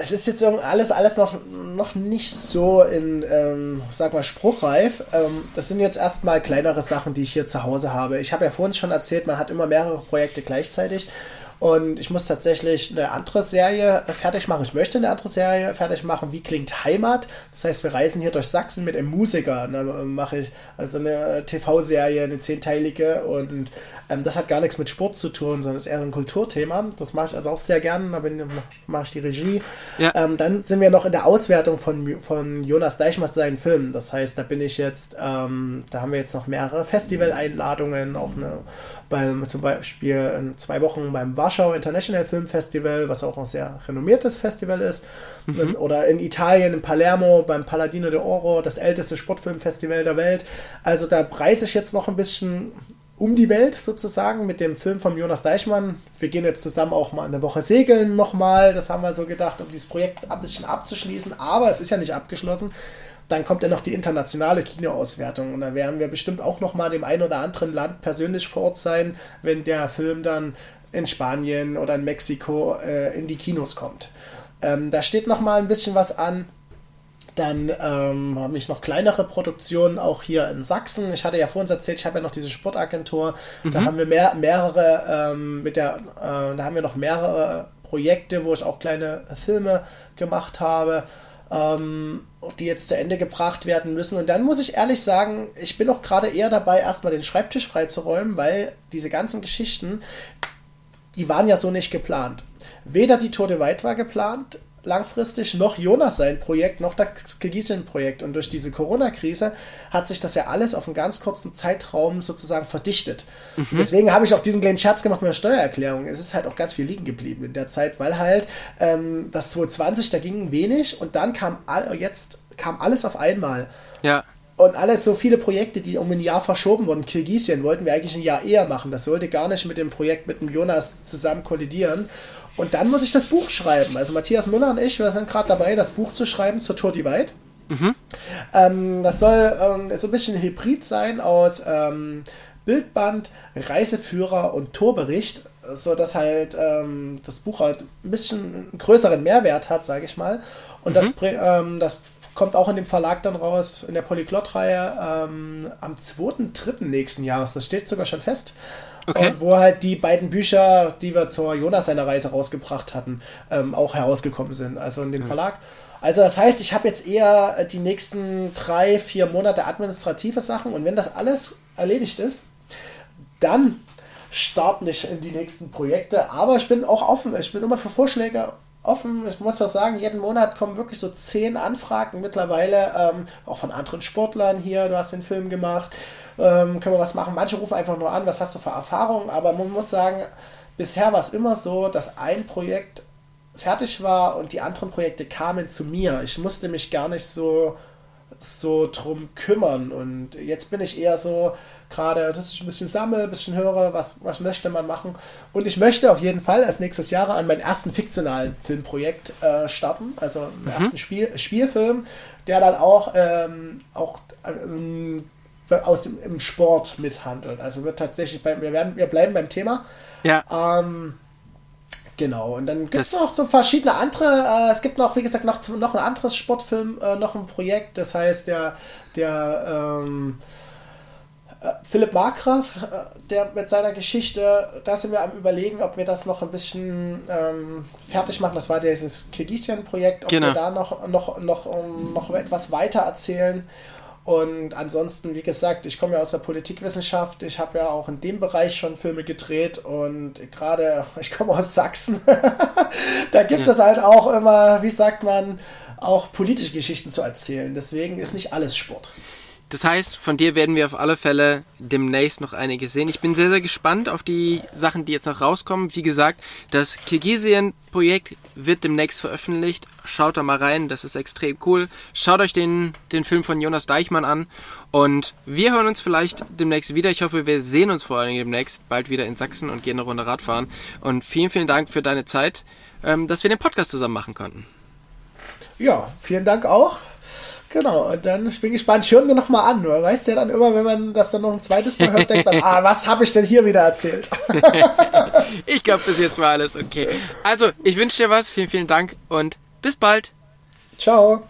B: es ist jetzt alles, alles noch, noch nicht so in, ähm, sag mal, spruchreif. Ähm, das sind jetzt erstmal kleinere Sachen, die ich hier zu Hause habe. Ich habe ja vorhin schon erzählt, man hat immer mehrere Projekte gleichzeitig. Und ich muss tatsächlich eine andere Serie fertig machen. Ich möchte eine andere Serie fertig machen. Wie klingt Heimat? Das heißt, wir reisen hier durch Sachsen mit einem Musiker. Und dann mache ich also eine TV-Serie, eine zehnteilige. Und ähm, das hat gar nichts mit Sport zu tun, sondern ist eher ein Kulturthema. Das mache ich also auch sehr gerne. Da mache ich die Regie. Ja. Ähm, dann sind wir noch in der Auswertung von, von Jonas Deichmann seinen Filmen. Das heißt, da bin ich jetzt, ähm, da haben wir jetzt noch mehrere Festival-Einladungen, auch eine beim zum Beispiel in zwei Wochen beim Warschau International Film Festival, was auch ein sehr renommiertes Festival ist. Mhm. Oder in Italien, in Palermo, beim Paladino de Oro, das älteste Sportfilmfestival der Welt. Also da preise ich jetzt noch ein bisschen um die Welt sozusagen mit dem Film von Jonas Deichmann. Wir gehen jetzt zusammen auch mal eine Woche segeln nochmal. Das haben wir so gedacht, um dieses Projekt ein bisschen abzuschließen. Aber es ist ja nicht abgeschlossen. Dann kommt ja noch die internationale Kinoauswertung und da werden wir bestimmt auch noch mal dem einen oder anderen Land persönlich vor Ort sein, wenn der Film dann in Spanien oder in Mexiko äh, in die Kinos kommt. Ähm, da steht noch mal ein bisschen was an. Dann ähm, habe ich noch kleinere Produktionen auch hier in Sachsen. Ich hatte ja vorhin erzählt, ich habe ja noch diese Sportagentur. Mhm. Da haben wir mehr, mehrere ähm, mit der, äh, da haben wir noch mehrere Projekte, wo ich auch kleine Filme gemacht habe ähm, die jetzt zu Ende gebracht werden müssen. Und dann muss ich ehrlich sagen, ich bin auch gerade eher dabei, erstmal den Schreibtisch freizuräumen, weil diese ganzen Geschichten, die waren ja so nicht geplant. Weder die Tote Weit war geplant, langfristig noch Jonas sein Projekt, noch das Gieseln-Projekt. Und durch diese Corona-Krise hat sich das ja alles auf einen ganz kurzen Zeitraum sozusagen verdichtet. Mhm. Deswegen habe ich auch diesen kleinen Scherz gemacht mit der Steuererklärung. Es ist halt auch ganz viel liegen geblieben in der Zeit, weil halt ähm, das 2020, da ging wenig und dann kam all, jetzt kam alles auf einmal. Ja. Und alles so viele Projekte, die um ein Jahr verschoben wurden. Kirgisien wollten wir eigentlich ein Jahr eher machen. Das sollte gar nicht mit dem Projekt mit dem Jonas zusammen kollidieren. Und dann muss ich das Buch schreiben. Also Matthias Müller und ich, wir sind gerade dabei, das Buch zu schreiben zur Tour Divide. Mhm. Ähm, das soll ähm, so ein bisschen ein Hybrid sein aus ähm, Bildband, Reiseführer und Torbericht, so dass halt ähm, das Buch halt ein bisschen einen größeren Mehrwert hat, sage ich mal. Und mhm. das, ähm, das kommt auch in dem Verlag dann raus, in der Polyglot-Reihe ähm, am 2.3. nächsten Jahres. Das steht sogar schon fest. Okay. Und wo halt die beiden Bücher, die wir zur Jonas seiner Reise rausgebracht hatten, ähm, auch herausgekommen sind. Also in dem mhm. Verlag. Also das heißt, ich habe jetzt eher äh, die nächsten drei, vier Monate administrative Sachen und wenn das alles erledigt ist, dann starte ich in die nächsten Projekte. Aber ich bin auch offen. Ich bin immer für Vorschläge offen. Ich muss auch sagen, jeden Monat kommen wirklich so zehn Anfragen mittlerweile, ähm, auch von anderen Sportlern hier. Du hast den Film gemacht, ähm, können wir was machen. Manche rufen einfach nur an, was hast du für Erfahrungen, aber man muss sagen, bisher war es immer so, dass ein Projekt fertig war und die anderen Projekte kamen zu mir. Ich musste mich gar nicht so, so drum kümmern und jetzt bin ich eher so, gerade, dass ich ein bisschen sammle, ein bisschen höre, was, was möchte man machen. Und ich möchte auf jeden Fall als nächstes Jahr an meinen ersten fiktionalen Filmprojekt äh, starten, also einen mhm. ersten Spiel, Spielfilm, der dann auch, ähm, auch ähm, aus dem im Sport mithandelt. Also wird tatsächlich, bei, wir, werden, wir bleiben beim Thema.
A: Ja.
B: Ähm, Genau, und dann gibt es noch so verschiedene andere, äh, es gibt noch, wie gesagt, noch, noch ein anderes Sportfilm, äh, noch ein Projekt, das heißt der, der ähm, äh, Philipp Markgraf, äh, der mit seiner Geschichte, da sind wir am überlegen, ob wir das noch ein bisschen ähm, fertig machen. Das war dieses Kirgisien-Projekt, ob genau. wir da noch, noch, noch, noch etwas weiter erzählen. Und ansonsten, wie gesagt, ich komme ja aus der Politikwissenschaft. Ich habe ja auch in dem Bereich schon Filme gedreht und gerade, ich komme aus Sachsen. da gibt ja. es halt auch immer, wie sagt man, auch politische Geschichten zu erzählen. Deswegen ist nicht alles Sport.
A: Das heißt, von dir werden wir auf alle Fälle demnächst noch einige sehen. Ich bin sehr, sehr gespannt auf die Sachen, die jetzt noch rauskommen. Wie gesagt, das Kirgisien-Projekt wird demnächst veröffentlicht. Schaut da mal rein, das ist extrem cool. Schaut euch den, den Film von Jonas Deichmann an. Und wir hören uns vielleicht demnächst wieder. Ich hoffe, wir sehen uns vor allem demnächst bald wieder in Sachsen und gehen eine Runde Radfahren. Und vielen, vielen Dank für deine Zeit, ähm, dass wir den Podcast zusammen machen konnten.
B: Ja, vielen Dank auch. Genau, und dann ich bin gespannt, ich höre mir nochmal an. Du weißt ja dann immer, wenn man das dann noch ein zweites Mal hört, denkt man, ah, was habe ich denn hier wieder erzählt?
A: ich glaube, bis jetzt war alles okay. Also, ich wünsche dir was, vielen, vielen Dank und bis bald.
B: Ciao.